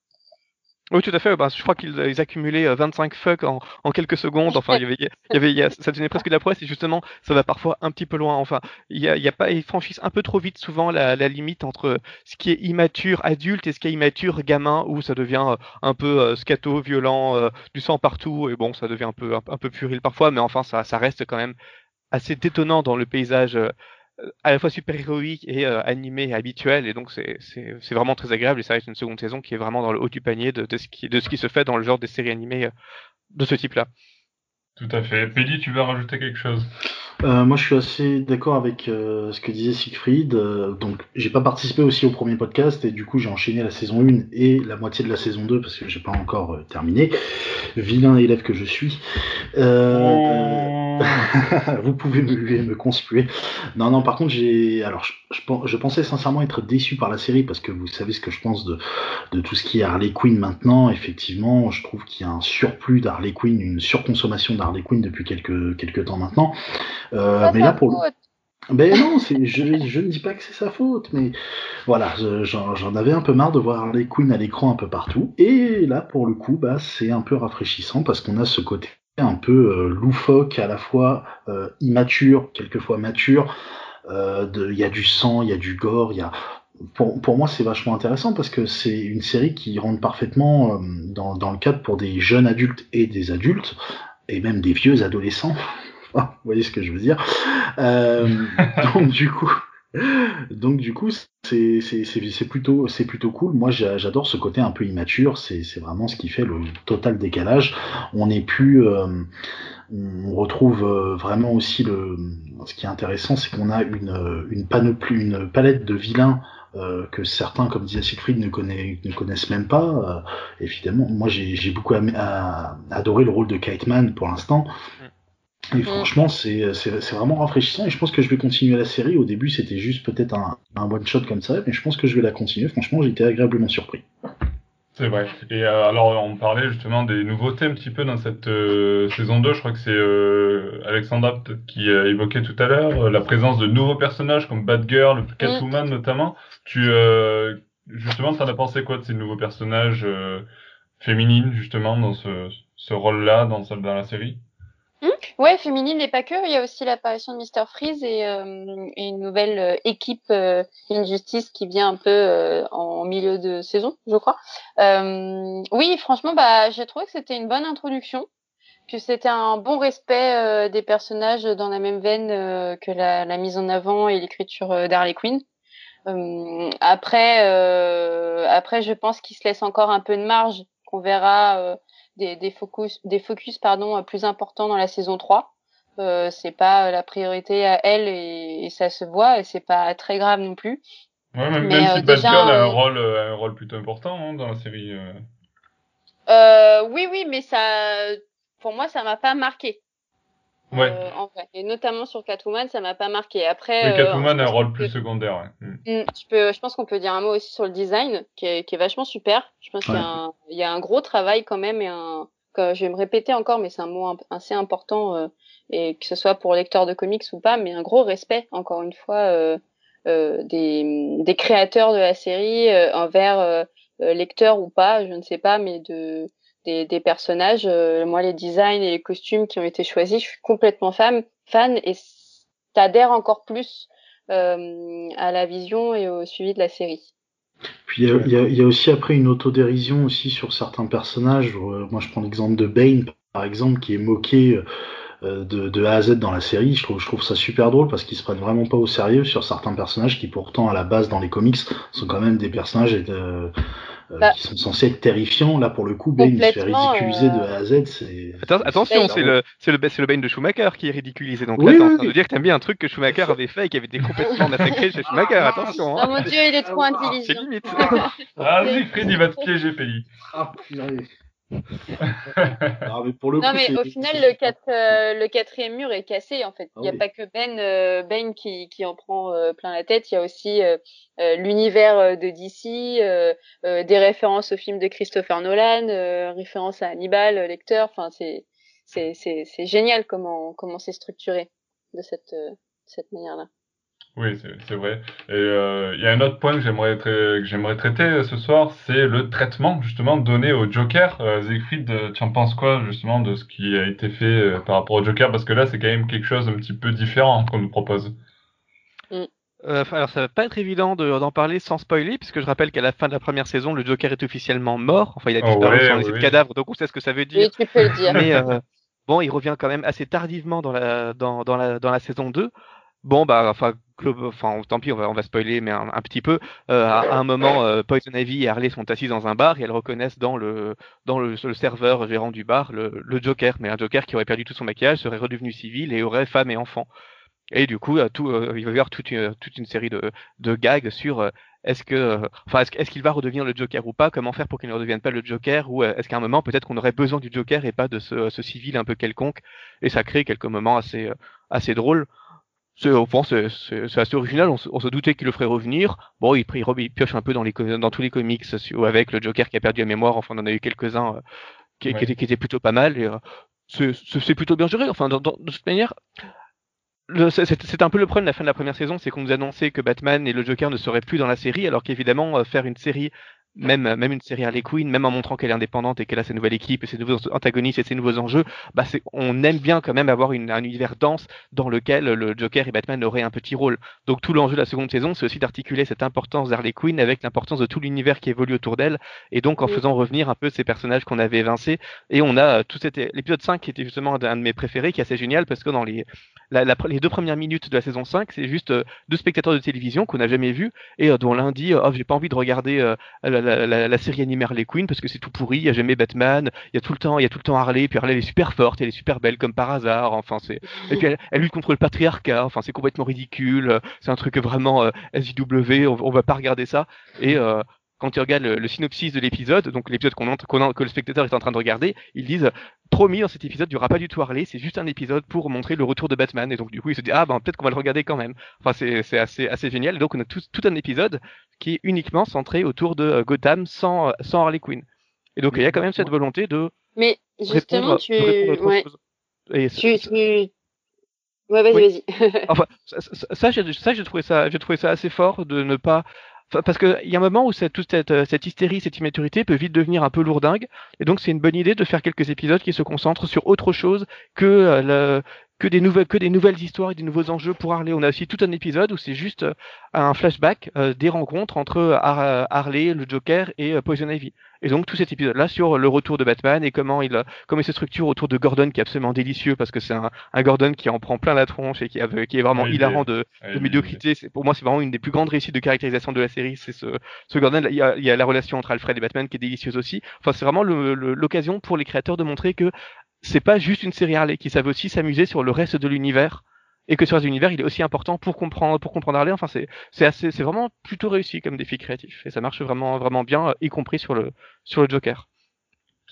oui, tout à fait. Bah, je crois qu'ils accumulaient 25 fuck en, quelques secondes. Enfin, il y avait, il y avait, il y a, ça devenait presque de la presse et justement, ça va parfois un petit peu loin. Enfin, il y a, il y pas, ils franchissent un peu trop vite souvent la, limite entre ce qui est immature adulte et ce qui est immature gamin où ça devient euh, un peu euh, scato, violent, euh, du sang partout et bon, ça devient un peu, un, peu puéril parfois, mais enfin, ça reste quand même assez détonnant dans le paysage à la fois super héroïque et euh, animé habituel et donc c'est c'est vraiment très agréable et ça reste une seconde saison qui est vraiment dans le haut du panier de, de ce qui de ce qui se fait dans le genre des séries animées euh, de ce type là. Tout à fait. Pédi, tu veux rajouter quelque chose? Euh, Moi, je suis assez d'accord avec euh, ce que disait Siegfried. Euh, donc, j'ai pas participé aussi au premier podcast et du coup, j'ai enchaîné la saison 1 et la moitié de la saison 2 parce que j'ai pas encore euh, terminé. Vilain élève que je suis. Oh. <laughs> vous pouvez me, me conspuer. Non, non. Par contre, j'ai. Alors, je, je, pensais sincèrement être déçu par la série parce que vous savez ce que je pense de, de tout ce qui est Harley Quinn maintenant. Effectivement, je trouve qu'il y a un surplus d'Harley Quinn, une surconsommation d'Harley Harley Quinn depuis quelques, quelques temps maintenant. Euh, mais là, pour le... Ben non, je, je ne dis pas que c'est sa faute, mais voilà, j'en avais un peu marre de voir Harley Quinn à l'écran un peu partout. Et là, pour le coup, bah, c'est un peu rafraîchissant parce qu'on a ce côté un peu euh, loufoque, à la fois euh, immature, quelquefois mature. Il y a du sang, il y a du gore, il y a pour, pour, moi, c'est vachement intéressant parce que c'est une série qui rentre parfaitement dans, dans, le cadre pour des jeunes adultes et des adultes, et même des vieux adolescents. <laughs> Vous voyez ce que je veux dire? Euh, <laughs> Donc du coup, donc du coup, c'est plutôt plutôt cool. Moi, j'adore ce côté un peu immature. C'est vraiment ce qui fait le total décalage. On n'est plus, euh, on retrouve euh, vraiment aussi le. Ce qui est intéressant, c'est qu'on a une une panoplie, une palette de vilains euh, que certains, comme disait Siegfried, ne, ne connaissent même pas. évidemment, moi j'ai beaucoup adoré le rôle de Kite pour l'instant. Mm. Et franchement, c'est vraiment rafraîchissant et je pense que je vais continuer la série. Au début, c'était juste peut-être un, un one-shot comme ça, mais je pense que je vais la continuer. Franchement, j'ai été agréablement surpris. C'est vrai. Et euh, alors, on parlait justement des nouveautés un petit peu dans cette euh, saison 2. Je crois que c'est euh, Alexandra qui a évoqué tout à l'heure la présence de nouveaux personnages comme Batgirl, Catwoman notamment. Tu justement, t'en as pensé quoi de ces nouveaux personnages féminines justement dans ce, ce rôle-là dans, dans la série? Hmm ouais, féminine et pas que. Il y a aussi l'apparition de Mr. Freeze et, euh, une nouvelle euh, équipe euh, Injustice qui vient un peu euh, en milieu de saison, je crois. oui, franchement, bah, j'ai trouvé que c'était une bonne introduction, que c'était un bon respect des personnages dans la même veine que la, la, mise en avant et l'écriture d'Harley Quinn. après, après, je pense qu'il se laisse encore un peu de marge qu'on verra des, des, focus, des focus pardon, plus importants dans la saison 3. Euh, c'est pas la priorité à elle et, ça se voit et c'est pas très grave non plus. Ouais, même, mais, même si euh, a un rôle, un rôle plutôt important hein, dans la série. Euh. Euh, oui, oui, mais ça, pour moi, ça m'a pas marqué. Ouais. Euh, en vrai. Et notamment sur Catwoman, ça m'a pas marqué. Après, oui, Catwoman a un rôle plus secondaire. Ouais. Mm. Mm, je, peux, je pense qu'on peut dire un mot aussi sur le design, qui est, qui est vachement super. Je pense qu'il y, a un, il y a un gros travail quand même et un. Que je vais me répéter encore, mais c'est un mot assez important, euh, et que ce soit pour lecteurs de comics ou pas, mais un gros respect, encore une fois, euh, euh, des, des créateurs de la série envers lecteurs ou pas, je ne sais pas, mais de des, personnages. Euh, moi, les designs et les costumes qui ont été choisis, je suis complètement fan, fan et t'adhères encore plus euh, à la vision et au suivi de la série. Puis il y, a, aussi après une autodérision aussi sur certains personnages. Euh, moi, je prends l'exemple de Bane, par exemple, qui est moqué de, A à Z dans la série. Je trouve, ça super drôle parce qu'ils se prennent vraiment pas au sérieux sur certains personnages qui, pourtant, à la base, dans les comics, sont quand même des personnages de, bah, qui sont censés être terrifiants. Là, pour le coup, Bane se fait ridiculiser de A à Z. C'est... attention, c'est le, c'est, le, c'est le Bane de Schumacher qui est ridiculisé. Donc là, t'es en train de dire que t'aimes bien un truc que Schumacher avait fait et qui avait été complètement <laughs> massacré chez Schumacher. Attention. Hein. Oh mon dieu, il est trop intelligent. C'est limite. ah oui, Fred, il va te piéger, Pays. Ah, <laughs> non, mais pour le non, mais au final, le, euh, le quatrième mur est cassé, en fait. Ah il n'y a pas que Ben, euh, ben qui, qui en prend euh, plein la tête. Il y a aussi l'univers de DC, des références au film de Christopher Nolan, références à Hannibal, lecteur. Enfin, c'est, c'est, c'est, c'est génial comment, comment c'est structuré de cette, cette manière-là. Oui, c'est vrai. Et euh, il y a un autre point que j'aimerais que j'aimerais traiter ce soir, c'est le traitement justement donné au Joker. Euh, Siegfried, euh, tu en penses quoi justement de ce qui a été fait euh, par rapport au Joker? Parce que là, c'est quand même quelque chose un petit peu différent qu'on nous propose. Mm. Euh, alors ça va pas être évident d'en parler sans spoiler, puisque je rappelle qu'à la fin de la première saison, le Joker est officiellement mort. Enfin, il a oh disparu oh, ouais, sur les cadavres, donc on sait ce que ça veut dire. Oui, tu peux le dire. Mais bon, il revient quand même assez tardivement dans la dans, dans la dans la saison 2. Bon, bah, enfin, enfin, tant pis, on va, on va spoiler, mais un, petit peu. Euh, à, un moment, euh, Poison Ivy et Harley sont assises dans un bar et elles reconnaissent dans le, dans le, serveur gérant du bar le, le, Joker, mais un Joker qui aurait perdu tout son maquillage, serait redevenu civil et aurait femme et enfant. Et du coup, tout, euh, il va y avoir toute une, toute une série de, de gags sur est-ce que, enfin, est-ce, qu'il va redevenir le Joker ou pas? Comment faire pour qu'il ne redevienne pas le Joker? Ou est-ce qu'à un moment, peut-être qu'on aurait besoin du Joker et pas de ce, ce civil un peu quelconque? Et ça crée quelques moments assez, assez drôles. C'est c'est assez original. On, se doutait qu'il le ferait revenir. Bon, il, il, pioche un peu dans, les, dans tous les comics avec le Joker qui a perdu la mémoire. Enfin, on en a eu quelques-uns euh, qui, qui, étaient, plutôt pas mal. Euh, c'est plutôt bien géré. Enfin, de toute manière, c'est un peu le problème de la fin de la première saison, c'est qu'on nous annonçait que Batman et le Joker ne seraient plus dans la série, alors qu'évidemment, euh, faire une série même, même une série Harley Quinn, même en montrant qu'elle est indépendante et qu'elle a ses nouvelles équipes et ses nouveaux antagonistes et ses nouveaux enjeux, bah on aime bien quand même avoir une, un univers dense dans lequel le Joker et Batman auraient un petit rôle. Donc tout l'enjeu de la seconde saison, c'est aussi d'articuler cette importance d'Harley Quinn avec l'importance de tout l'univers qui évolue autour d'elle et donc en faisant revenir un peu ces personnages qu'on avait évincés. Et on a tout cet l'épisode 5 qui était justement un de mes préférés, qui est assez génial parce que dans les, la, les deux premières minutes de la saison 5, c'est juste euh, deux spectateurs de télévision qu'on n'a jamais vus et euh, dont l'un dit oh j'ai pas envie de regarder euh, la, série animée Harley Quinn parce que c'est tout pourri, il y a jamais Batman, il y a tout le temps, il y a tout le temps Harley, puis Harley elle est super forte, elle est super belle comme par hasard, enfin c'est et puis elle, lutte contre le patriarcat, enfin c'est complètement ridicule, c'est un truc vraiment euh, SJW, on, on, va pas regarder ça et euh, quand tu regardes le, synopsis de l'épisode, donc l'épisode qu'on que le spectateur est en train de regarder, ils disent promis dans cet épisode, il n'y aura pas du tout Harley, c'est juste un épisode pour montrer le retour de Batman. Et donc du coup, il se dit ah ben peut-être qu'on va le regarder quand même. Enfin c'est assez assez génial. Et donc on a tout, tout un épisode qui est uniquement centré autour de euh, Gotham sans sans Harley Quinn. Et donc il y a quand même cette volonté de mais justement tu ouais. Et tu, Ouais, vas-y, vas-y. <laughs> enfin, ça, ça, ça j'ai trouvé ça, j'ai trouvé ça assez fort de ne pas parce qu'il y a un moment où cette, toute cette, euh, cette, hystérie, cette immaturité peut vite devenir un peu lourdingue, et donc c'est une bonne idée de faire quelques épisodes qui se concentrent sur autre chose que euh, le, que des nouvelles que des nouvelles histoires et des nouveaux enjeux pour Harley. On a aussi tout un épisode où c'est juste euh, un flashback euh, des rencontres entre euh, Harley, le Joker et Poison Ivy. Et donc tout cet épisode là sur le retour de Batman et comment il comment il se structure autour de Gordon qui est absolument délicieux parce que c'est un, un, Gordon qui en prend plein la tronche et qui, qui est vraiment hilarant de, de médiocrité. Pour moi c'est vraiment une des plus grandes réussites de caractérisation de la série. C'est ce, ce Gordon. Il y, a, il y a la relation entre Alfred et Batman qui est délicieuse aussi. Enfin c'est vraiment l'occasion pour les créateurs de montrer que c'est pas juste une série Harley, qui savent aussi s'amuser sur le reste de l'univers et que sur l'univers il est aussi important pour comprendre pour comprendre Harley. Enfin c'est c'est assez c'est vraiment plutôt réussi comme défi créatif et ça marche vraiment vraiment bien, y compris sur le sur le Joker.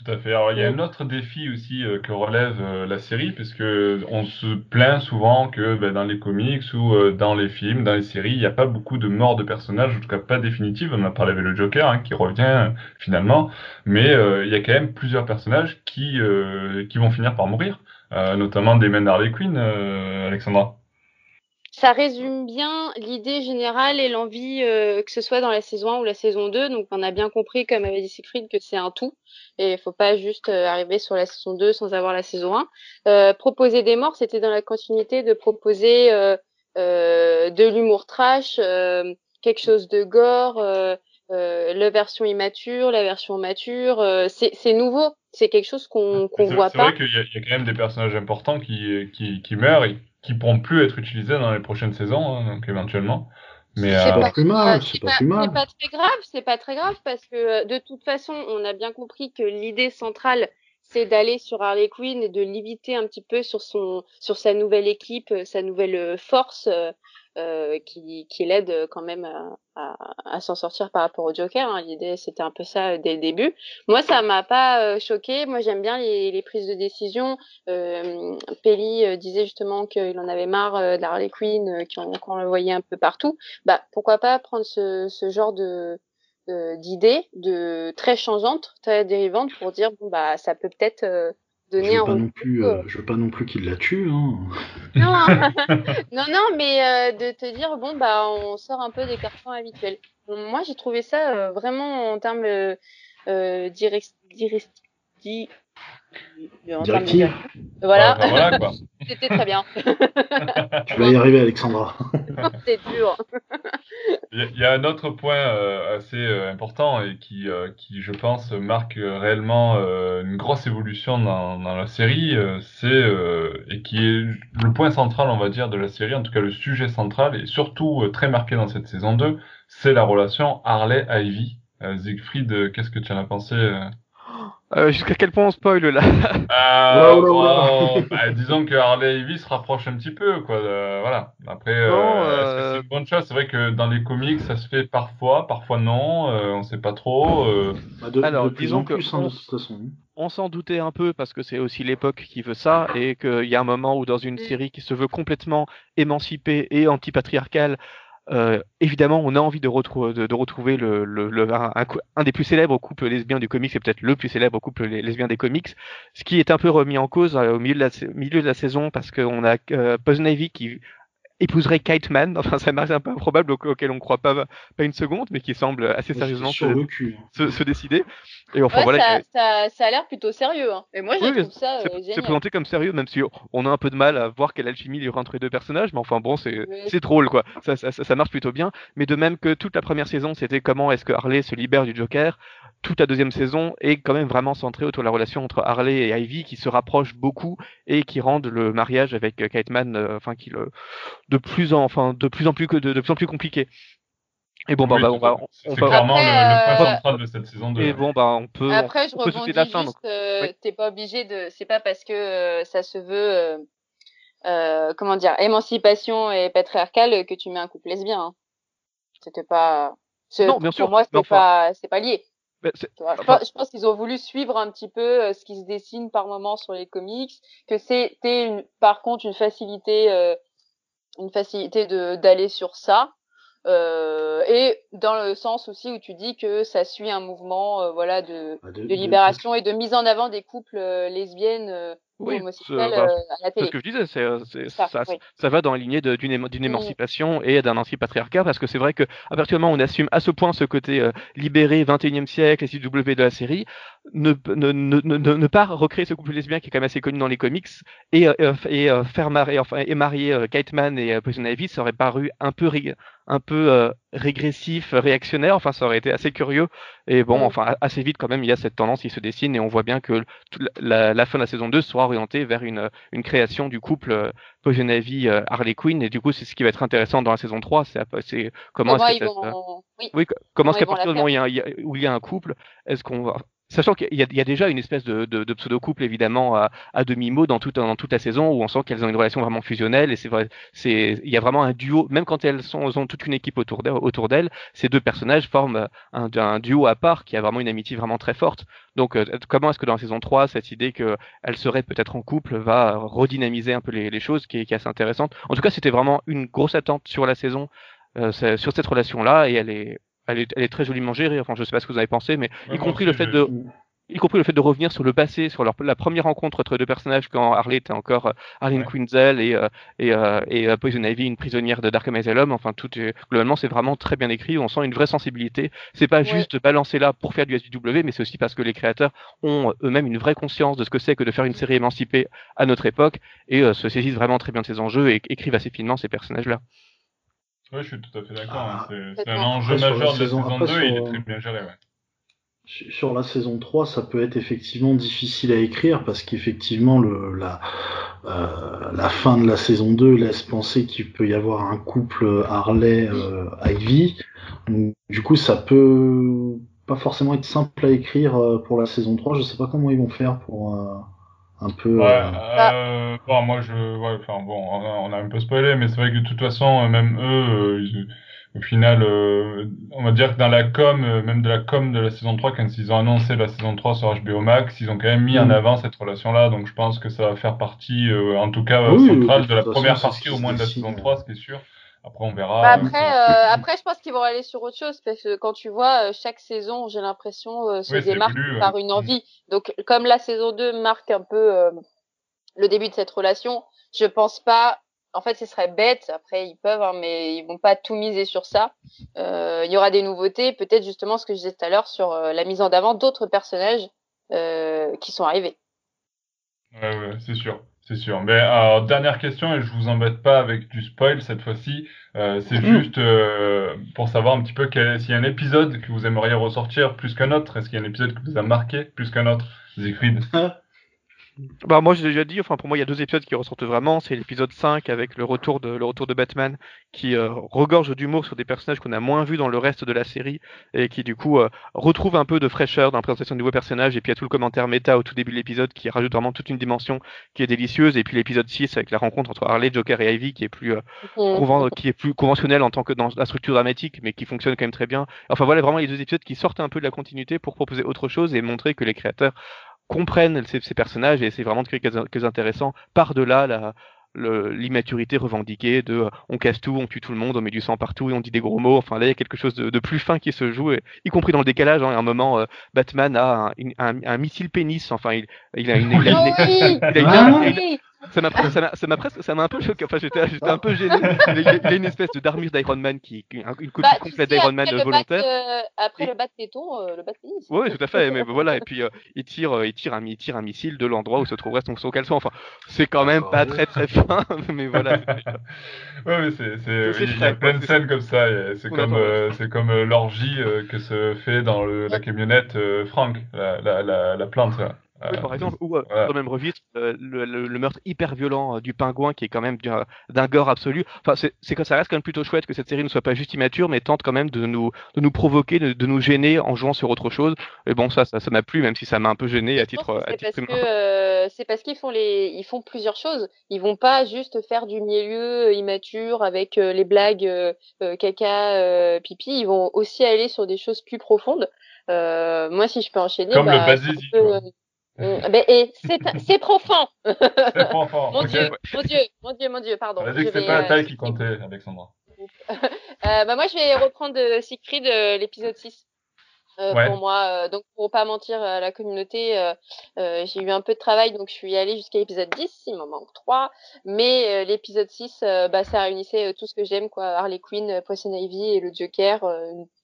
Tout à fait. Alors, il y a un autre défi aussi euh, que relève euh, la série, puisque on se plaint souvent que ben, dans les comics ou euh, dans les films, dans les séries, il n'y a pas beaucoup de morts de personnages, en tout cas pas définitives. On a parlé avec le Joker, hein, qui revient finalement, mais il y a quand même plusieurs personnages qui qui vont finir par mourir, notamment des Damon Harley Quinn, Alexandra ça résume bien l'idée générale et l'envie euh, que ce soit dans la saison 1 ou la saison 2. Donc on a bien compris, comme avait dit Siegfried, que c'est un tout. Et il faut pas juste euh, arriver sur la saison 2 sans avoir la saison 1. Euh, proposer des morts, c'était dans la continuité de proposer de l'humour trash, quelque chose de gore, la version immature, la version mature. c'est nouveau. C'est quelque chose qu'on qu'on voit pas. C'est vrai qu'il y, y, a quand même des personnages importants qui, qui, qui meurent qui pourront plus être utilisés dans les prochaines saisons, hein, donc éventuellement. Mais c'est euh, pas, plus mal, c'est pas, plus mal. C'est pas très grave, c'est pas très grave parce que euh, de toute façon, on a bien compris que l'idée centrale, c'est d'aller sur Harley Quinn et de limiter un petit peu sur son, sur sa nouvelle équipe, euh, sa nouvelle force. Euh, qui, l'aide quand même à, à, s'en sortir par rapport au Joker. Hein. L'idée, c'était un peu ça dès le début. Moi, ça m'a pas euh, choqué. Moi, j'aime bien les, prises de décision. Euh, Pelli euh, disait justement qu'il en avait marre d'Harley Quinn, qu'on le voyait un peu partout. Bah, pourquoi pas prendre ce, ce genre de d'idées de très changeantes, très dérivantes pour dire bon bah ça peut peut-être donner je veux pas non plus, euh, je veux pas non plus qu'il la tue. Hein. Non, <laughs> non, non, mais euh, de te dire bon bah on sort un peu des cartons habituels. moi j'ai trouvé ça euh, vraiment en termes euh, direct, direct, Directive. Voilà. voilà <laughs> C'était très bien. tu vas y arriver, Alexandra. <laughs> C'est dur. Il y a un autre point euh, assez euh, important et qui, euh, qui, je pense, marque réellement une grosse évolution dans, dans la série, c'est et qui est le point central, on va dire, de la série, en tout cas le sujet central et surtout très marqué dans cette saison 2, c'est la relation Harley-Ivy. Siegfried, qu'est-ce que tu en as pensé euh, Jusqu'à quel point on spoil là <laughs> euh, bah, Disons que Harley Ivy se rapproche un petit peu, quoi. Euh, voilà. Après, euh, est-ce que c'est une bonne chose? C'est vrai que dans les comics, ça se fait parfois, parfois non. on sait pas trop. Bah, Alors, disons que on, on s'en doutait un peu parce que c'est aussi l'époque qui veut ça et qu'il y a un moment où dans une mm. série qui se veut complètement émancipée et antipatriarcale, euh, évidemment, on a envie de, de, de retrouver le, le, un, un, des plus célèbres couples lesbiens du comics, c'est peut-être le plus célèbre couple lesbien des comics, ce qui est un peu remis en cause euh, au milieu de la, milieu de la saison parce qu'on a euh, qui épouserait Kite Man. Enfin, ça marche un peu improbable auquel on ne croit pas, pas une seconde, mais qui semble assez sérieusement se, se, se, décider. Et enfin, voilà, ça, ça, a l'air plutôt sérieux. Hein. Et moi, je trouve ça euh, C'est présenté comme sérieux, même si on a un peu de mal à voir quelle alchimie il y aura entre les deux personnages. Mais enfin, bon, c'est drôle, quoi. Ça, ça, ça, marche plutôt bien. Mais de même que toute la première saison, c'était comment est-ce que Harley se libère du Joker toute la deuxième saison est quand même vraiment centrée autour de la relation entre Harley et Ivy qui se rapprochent beaucoup et qui rendent le mariage avec euh, Kite Man, euh, enfin qui le de plus en enfin de plus en plus que de, plus en plus compliqué. Et bon, bah, Oui, bah, on va, on c'est va- clairement le, le point Après, central de cette saison 2. Et bon, bah, on peut. Après, je on peut rebondis de la fin, juste, donc. euh, Oui. t'es pas obligé de, c'est pas parce que euh, ça se veut, euh, euh, comment dire, émancipation et patriarcal que tu mets un couple lesbien. Hein. C'était pas, Non, bien pour sûr, moi, mais c'est enfin- pas, c'est pas lié. Enfin- pense, je pense qu'ils ont voulu suivre un petit peu euh, ce qui se dessine par moment sur les comics, que c'était une, par contre une facilité, euh, une facilité de d'aller sur ça, euh, et dans le sens aussi où tu dis que ça suit un mouvement, euh, voilà, de, Bah, de- de de- libération et de mise en avant des couples euh, lesbiennes Oui, bah, euh, à la C'est ce que je disais, c'est, euh, c'est- Ça, ça, oui. ça va dans la lignée d'une éma- d'une Mm. émancipation et d'un anti-patriarcat, parce que c'est vrai que à partir du moment où on assume à ce point ce côté euh, libéré 21e siècle, SW de la série, ne, ne, ne, ne, ne pas recréer ce couple lesbien qui est quand même assez connu dans les comics et, euh, euh, et euh, faire marier, enfin, et marier euh, Kate Mann et euh, Poison Ivy, ça aurait paru un peu, un peu euh, régressif, réactionnaire, enfin ça aurait été assez curieux. Et bon, enfin assez vite quand même, il y a cette tendance qui se dessine et on voit bien que la, la fin de la saison 2 sera orientée vers une, une création du couple euh, euh, Harley Quinn. Et du coup c'est ce qui va être intéressant dans la saison 3 c'est comment Comment est-ce ils que cette, euh, vont, oui, oui co- comment est-ce ils qu'à partir du moment il y a- où il y a un couple est-ce qu'on va Sachant qu'il y, y a déjà une espèce de, de, de pseudo-couple évidemment à, à demi-mot dans toute, dans toute la saison où on sent qu'elles ont une relation vraiment fusionnelle et c'est vrai, il y a vraiment un duo, même quand elles, sont, ont toute une équipe autour d'elles, ces deux personnages forment un, un duo à part qui a vraiment une amitié vraiment très forte. Donc euh, comment est-ce que dans la saison 3, cette idée qu'elles seraient peut-être en couple va redynamiser un peu les, les choses qui est, qui est assez intéressante. En tout cas, c'était vraiment une grosse attente sur la saison, euh, sur cette relation-là et elle est, elle est, elle est très joliment gérée. Enfin, je sais pas ce que vous avez pensé, mais Ouais, y compris le fait de, y compris le fait de revenir sur le passé, sur leur, la première rencontre entre deux personnages quand Harley était encore euh, Arlene Ouais. Quinzel et, euh, et, euh, et Poison Ivy, une prisonnière de Dark Asylum. Enfin, tout est, globalement, c'est vraiment très bien écrit. On sent une vraie sensibilité. C'est pas Ouais. juste balancer là pour faire du SW, mais c'est aussi parce que les créateurs ont eux-mêmes une vraie conscience de ce que c'est que de faire une série émancipée à notre époque et euh, se saisissent vraiment très bien de ces enjeux et écrivent assez finement ces personnages-là. Ouais, je suis tout à fait d'accord. Ah, hein. C'est- C'est un enjeu Après, majeur de la saison- saison après, 2 et il est très bien géré. Ouais. Sur la saison 3, ça peut être effectivement difficile à écrire parce qu'effectivement le la euh, la fin de la saison 2 laisse penser qu'il peut y avoir un couple Harley euh, du coup, ça peut pas forcément être simple à écrire euh, pour la saison 3. Je sais pas comment ils vont faire pour euh, un peu. Ouais, euh, euh, bon, moi je, ouais, enfin bon, on a, on a un peu spoilé, mais c'est vrai que de toute façon, euh, même eux, euh, ils- au final, euh, on va dire que dans la com, euh, même de la com de la saison 3, quand ils ont annoncé la saison 3 sur HBO Max, ils ont quand même mis en Mm. avant cette relation-là, donc je pense que ça va faire partie, euh, en tout cas, euh, Oui, centrale de de la première partie au moins de la saison ouais. 3, ce qui est sûr. Après, on verra. Bah après, euh, après, je pense qu'ils vont aller sur autre chose parce que quand tu vois euh, chaque saison, j'ai l'impression euh, se Oui, démarque voulu, par une Mm. envie. Donc, comme la saison 2 marque un peu euh, le début de cette relation, je pense pas. En fait, ce serait bête. Après, ils peuvent, hein, mais ils vont pas tout miser sur ça. Euh, Il y aura des nouveautés, peut-être justement ce que je disais tout à l'heure sur la mise en avant d'autres personnages euh, qui sont arrivés. Ouais, ouais, c'est sûr, c'est sûr. Mais alors, dernière question, et je vous embête pas avec du spoil cette fois-ci, euh, c'est Mhm. juste euh, pour savoir un petit peu quel, s'il y a un épisode que vous aimeriez ressortir plus qu'un autre. Est-ce qu'il y a un épisode qui vous a marqué plus qu'un autre, Siegfried? <laughs> Bah moi j'ai déjà dit, enfin pour moi il y a deux épisodes qui ressortent vraiment, c'est l'épisode 5 avec le retour de le retour de Batman qui euh, regorge d'humour sur des personnages qu'on a moins vus dans le reste de la série et qui du coup euh, retrouve un peu de fraîcheur dans la présentation de nouveaux personnages et puis il y a tout le commentaire méta au tout début de l'épisode qui rajoute vraiment toute une dimension qui est délicieuse. Et puis l'épisode 6 avec la rencontre entre Harley, Joker et Ivy qui est plus euh, qui est plus conventionnel en tant que dans la structure dramatique, mais qui fonctionne quand même très bien. Enfin voilà vraiment les deux épisodes qui sortent un peu de la continuité pour proposer autre chose et montrer que les créateurs comprennent ces, ces personnages et essaient vraiment de créer quelque chose d'intéressant par-delà la l'immaturité revendiquée de euh, on casse tout, on tue tout le monde, on met du sang partout et on dit des gros mots. Enfin là, il y a quelque chose de, de plus fin qui se joue, et- y compris dans le décalage. Hein, à un moment, euh, Batman a un, une- un- un missile pénis. Enfin, il, il a une, Ah. ça m'a ça m'a- ça m'a presque ça m'a un peu choqué. Enfin j'étais un peu gêné. Il a, il a une espèce de d'armure d'Iron Man qui une copie Bah, complète d'Iron après Man le volontaire. Bat, euh, après Et- le bat téton, euh, le bat pénis. oui tout à fait. Mais voilà et puis euh, il tire il tire un il tire un missile de l'endroit où se trouverait son, son caleçon. Enfin c'est quand même pas très très fin <laughs> mais voilà. <laughs> Ouais, mais c'est, c'est, il y a plein de scènes comme ça. C'est comme, euh, c'est comme l'orgie euh, que se fait dans le, la camionnette euh, Frank, la, la, la, la plante, là, Oui, par exemple, ou euh, dans le même registre, euh, le, le, meurtre hyper violent euh, du pingouin qui est quand même d'un gore absolu. Enfin, c'est que ça reste quand même plutôt chouette que cette série ne soit pas juste immature, mais tente quand même de nous, de nous provoquer, de, nous gêner en jouant sur autre chose. Et bon, ça, ça m'a plu, même si ça m'a un peu gêné à titre. C'est parce, que, c'est parce qu'ils font les, ils font plusieurs choses. Ils vont pas juste faire du milieu immature avec les blagues caca, pipi. Ils vont aussi aller sur des choses plus profondes. moi, si je peux enchaîner, comme bah, le ben, et c'est profond. <laughs> c'est profond. mon, Dieu, mon Dieu, mon Dieu, mon Dieu, pardon. Vas-y, c'est pas la taille euh, qui comptait, Alexandra. <laughs> euh, bah, moi, je vais reprendre euh, Siegfried, euh, l'épisode 6. Pour moi, donc pour pas mentir à la communauté, j'ai eu un peu de travail, donc je suis allée jusqu'à l'épisode 10, il m'en manque 3. Mais l'épisode 6, bah, ça réunissait tout ce que j'aime, quoi. Harley Quinn, Poison Ivy et le Joker.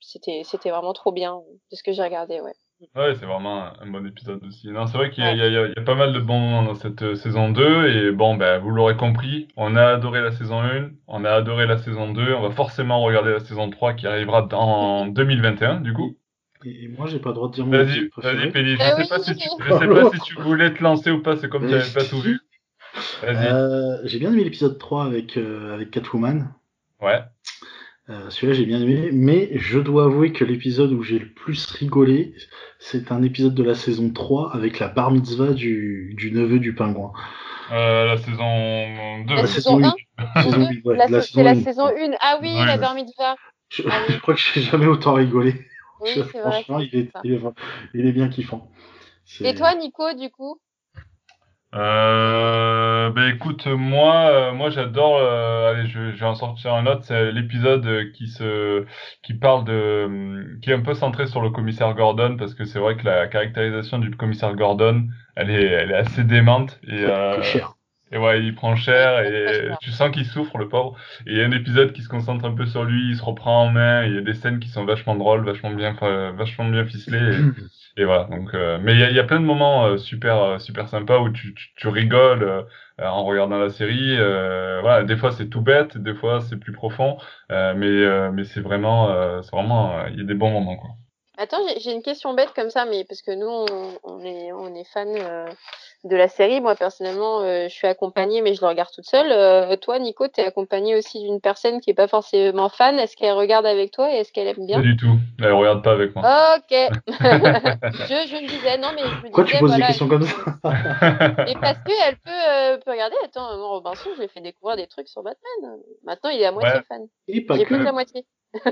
c'était, c'était vraiment trop bien de ce que j'ai regardé, ouais. Ouais, c'est vraiment un, bon épisode aussi. Non, c'est vrai qu'il y, y, y, a pas mal de bons moments dans cette euh, saison 2 et bon, ben, vous l'aurez compris, on a adoré la saison 1, on a adoré la saison 2, on va forcément regarder la saison 3 qui arrivera en 2021 du coup. Et moi, j'ai pas le droit de dire mon Vas-y, vas-y, Péli. Je eh sais pas si tu, je sais pas si tu voulais te lancer ou pas, c'est comme tu n'avais pas tout vu. Vas-y. Euh, j'ai bien aimé l'épisode 3 avec, euh, avec Catwoman. Ouais. Euh, celui-là, j'ai bien aimé, mais je dois avouer que l'épisode où j'ai le plus rigolé, c'est un épisode de la saison 3 avec la bar mitzvah du, du neveu du pingouin. Euh, la saison 2. La, saison 1 C'est la saison 1. Ah oui, la bar mitzvah. Je, ah je crois que j'ai jamais autant rigolé. Oui, Franchement, vrai, il, est, il, est, il, est, bien kiffant. Et toi, Nico, du coup? Euh, ben écoute, moi, euh, moi j'adore. Euh, allez, je, je, vais en sortir un autre. C'est l'épisode qui se, qui parle de, qui est un peu centré sur le commissaire Gordon parce que c'est vrai que la caractérisation du commissaire Gordon, elle est, elle est assez démente et. Euh, et ouais, il prend cher et tu sens qu'il souffre, le pauvre. Et il y a un épisode qui se concentre un peu sur lui, il se reprend en main, il y a des scènes qui sont vachement drôles, vachement bien, vachement bien ficelées. <coughs> Et, voilà. Donc, euh, mais il y a, y a, plein de moments euh, super, euh, super sympas où tu, tu, tu rigoles en regardant la série. voilà, des fois c'est tout bête, des fois c'est plus profond, mais mais c'est vraiment, c'est vraiment, il y a des bons moments quoi. Attends, j'ai une question bête comme ça, mais parce que nous, on, on est, on est fan euh, de la série. Moi, personnellement, euh, je suis accompagnée, mais je le regarde toute seule. Euh, toi, Nico, tu es accompagnée aussi d'une personne qui est pas forcément fan. Est-ce qu'elle regarde avec toi et est-ce qu'elle aime bien? Pas du tout. Elle regarde pas avec moi. Ok. <laughs> <laughs> je, je me disais, non, mais je me Pourquoi tu poses des questions comme ça? Et parce qu'elle peut, peut regarder. Attends, moi, Robinson, je lui ai fait découvrir des trucs sur Batman. Maintenant, il est à moitié fan. Et pas J'ai plus que la moitié. <laughs>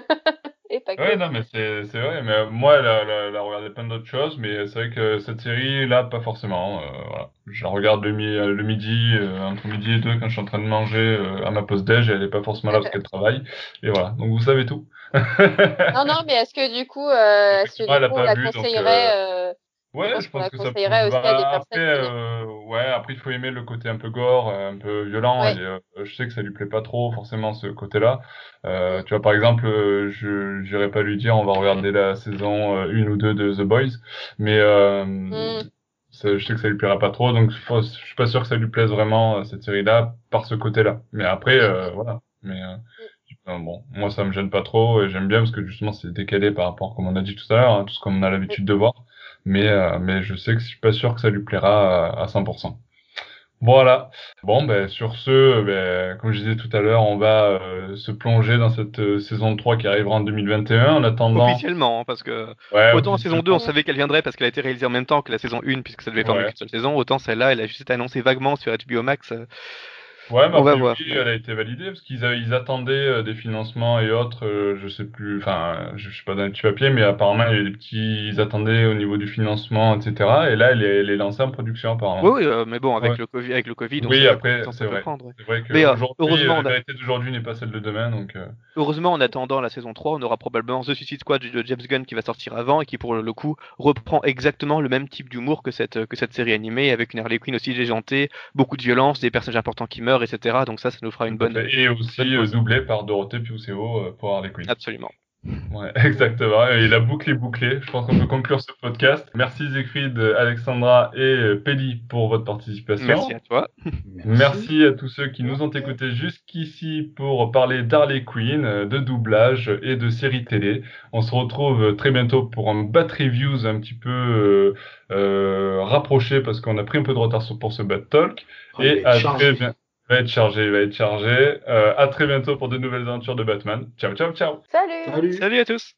Et pas ouais, non, mais c'est, c'est vrai. Mais moi, elle a, elle a regardé plein d'autres choses, mais c'est vrai que cette série, là, pas forcément. Euh, voilà. Je la regarde le, le midi, euh, entre midi et deux, quand je suis en train de manger euh, à ma pause déj, et elle est pas forcément là parce qu'elle travaille. Et voilà. Donc vous savez tout. non, non, mais est-ce que du coup, euh, <laughs> est-ce que du coup, on la conseillerait Ouais, je pense, que ça peut. Aussi à des après, euh, ouais, après il faut aimer le côté un peu gore, un peu violent. Et, euh, je sais que ça lui plaît pas trop forcément ce côté-là. Euh, tu vois, par exemple, je n'irai pas lui dire on va regarder la saison 1 ou 2 de The Boys, mais mm. ça, je sais que ça lui plaira pas trop, donc je suis pas sûr que ça lui plaise vraiment cette série-là par ce côté-là. Mais après, voilà. Mais mm. bon, moi ça me gêne pas trop et j'aime bien parce que justement c'est décalé par rapport, comme on a dit tout à l'heure, hein, tout ce qu'on a l'habitude de voir mais, euh, mais je sais que je suis pas sûr que ça lui plaira à, à 100%. Voilà. Bon, ben, sur ce, ben, comme je disais tout à l'heure, on va euh, se plonger dans cette euh, saison 3 qui arrivera en 2021 en attendant. Officiellement, hein, parce que autant en saison 2, on savait qu'elle viendrait parce qu'elle a été réalisée en même temps que la saison 1, puisque ça devait faire une seule saison, autant celle-là, elle a juste été annoncée vaguement sur HBO Max. Ouais, mais on va voir. elle a été validée parce qu'ils ils attendaient euh, des financements et autres, euh, je sais plus, enfin, je, je suis pas dans les petits papiers, mais apparemment il y a des petits, ils attendaient au niveau du financement, etc. Et là, elle est, elle est lancée en production apparemment. Oui, oui euh, mais bon, avec le Covid, avec le Covid, oui, après, c'est vrai. C'est vrai que heureusement, la vérité d'aujourd'hui n'est pas celle de demain, donc. Heureusement, en attendant la saison 3, on aura probablement The Suicide Squad de James Gunn qui va sortir avant et qui, pour le coup, reprend exactement le même type d'humour que cette que cette série animée, avec une Harley Quinn aussi déjantée, beaucoup de violence, des personnages importants qui meurent, etc. Donc ça, ça nous fera une bonne. Et aussi euh, doublé par Dorothée Piuceo euh, pour Harley Quinn. Absolument. Ouais, <laughs> exactement. Et la boucle est bouclée. Je pense qu'on peut conclure ce podcast. Merci Siegfried, Alexandra et Peli pour votre participation. Merci à toi. Merci. à tous ceux qui nous ont écoutés jusqu'ici pour parler d'Harley Quinn, de doublage et de séries télé. On se retrouve très bientôt pour un bat reviews un petit peu euh, euh rapproché parce qu'on a pris un peu de retard pour ce bat talk. Oh, et à très bientôt va être chargé, va être chargé. Euh, à très bientôt pour de nouvelles aventures de Batman. Ciao, ciao, ciao. Salut. Salut à tous.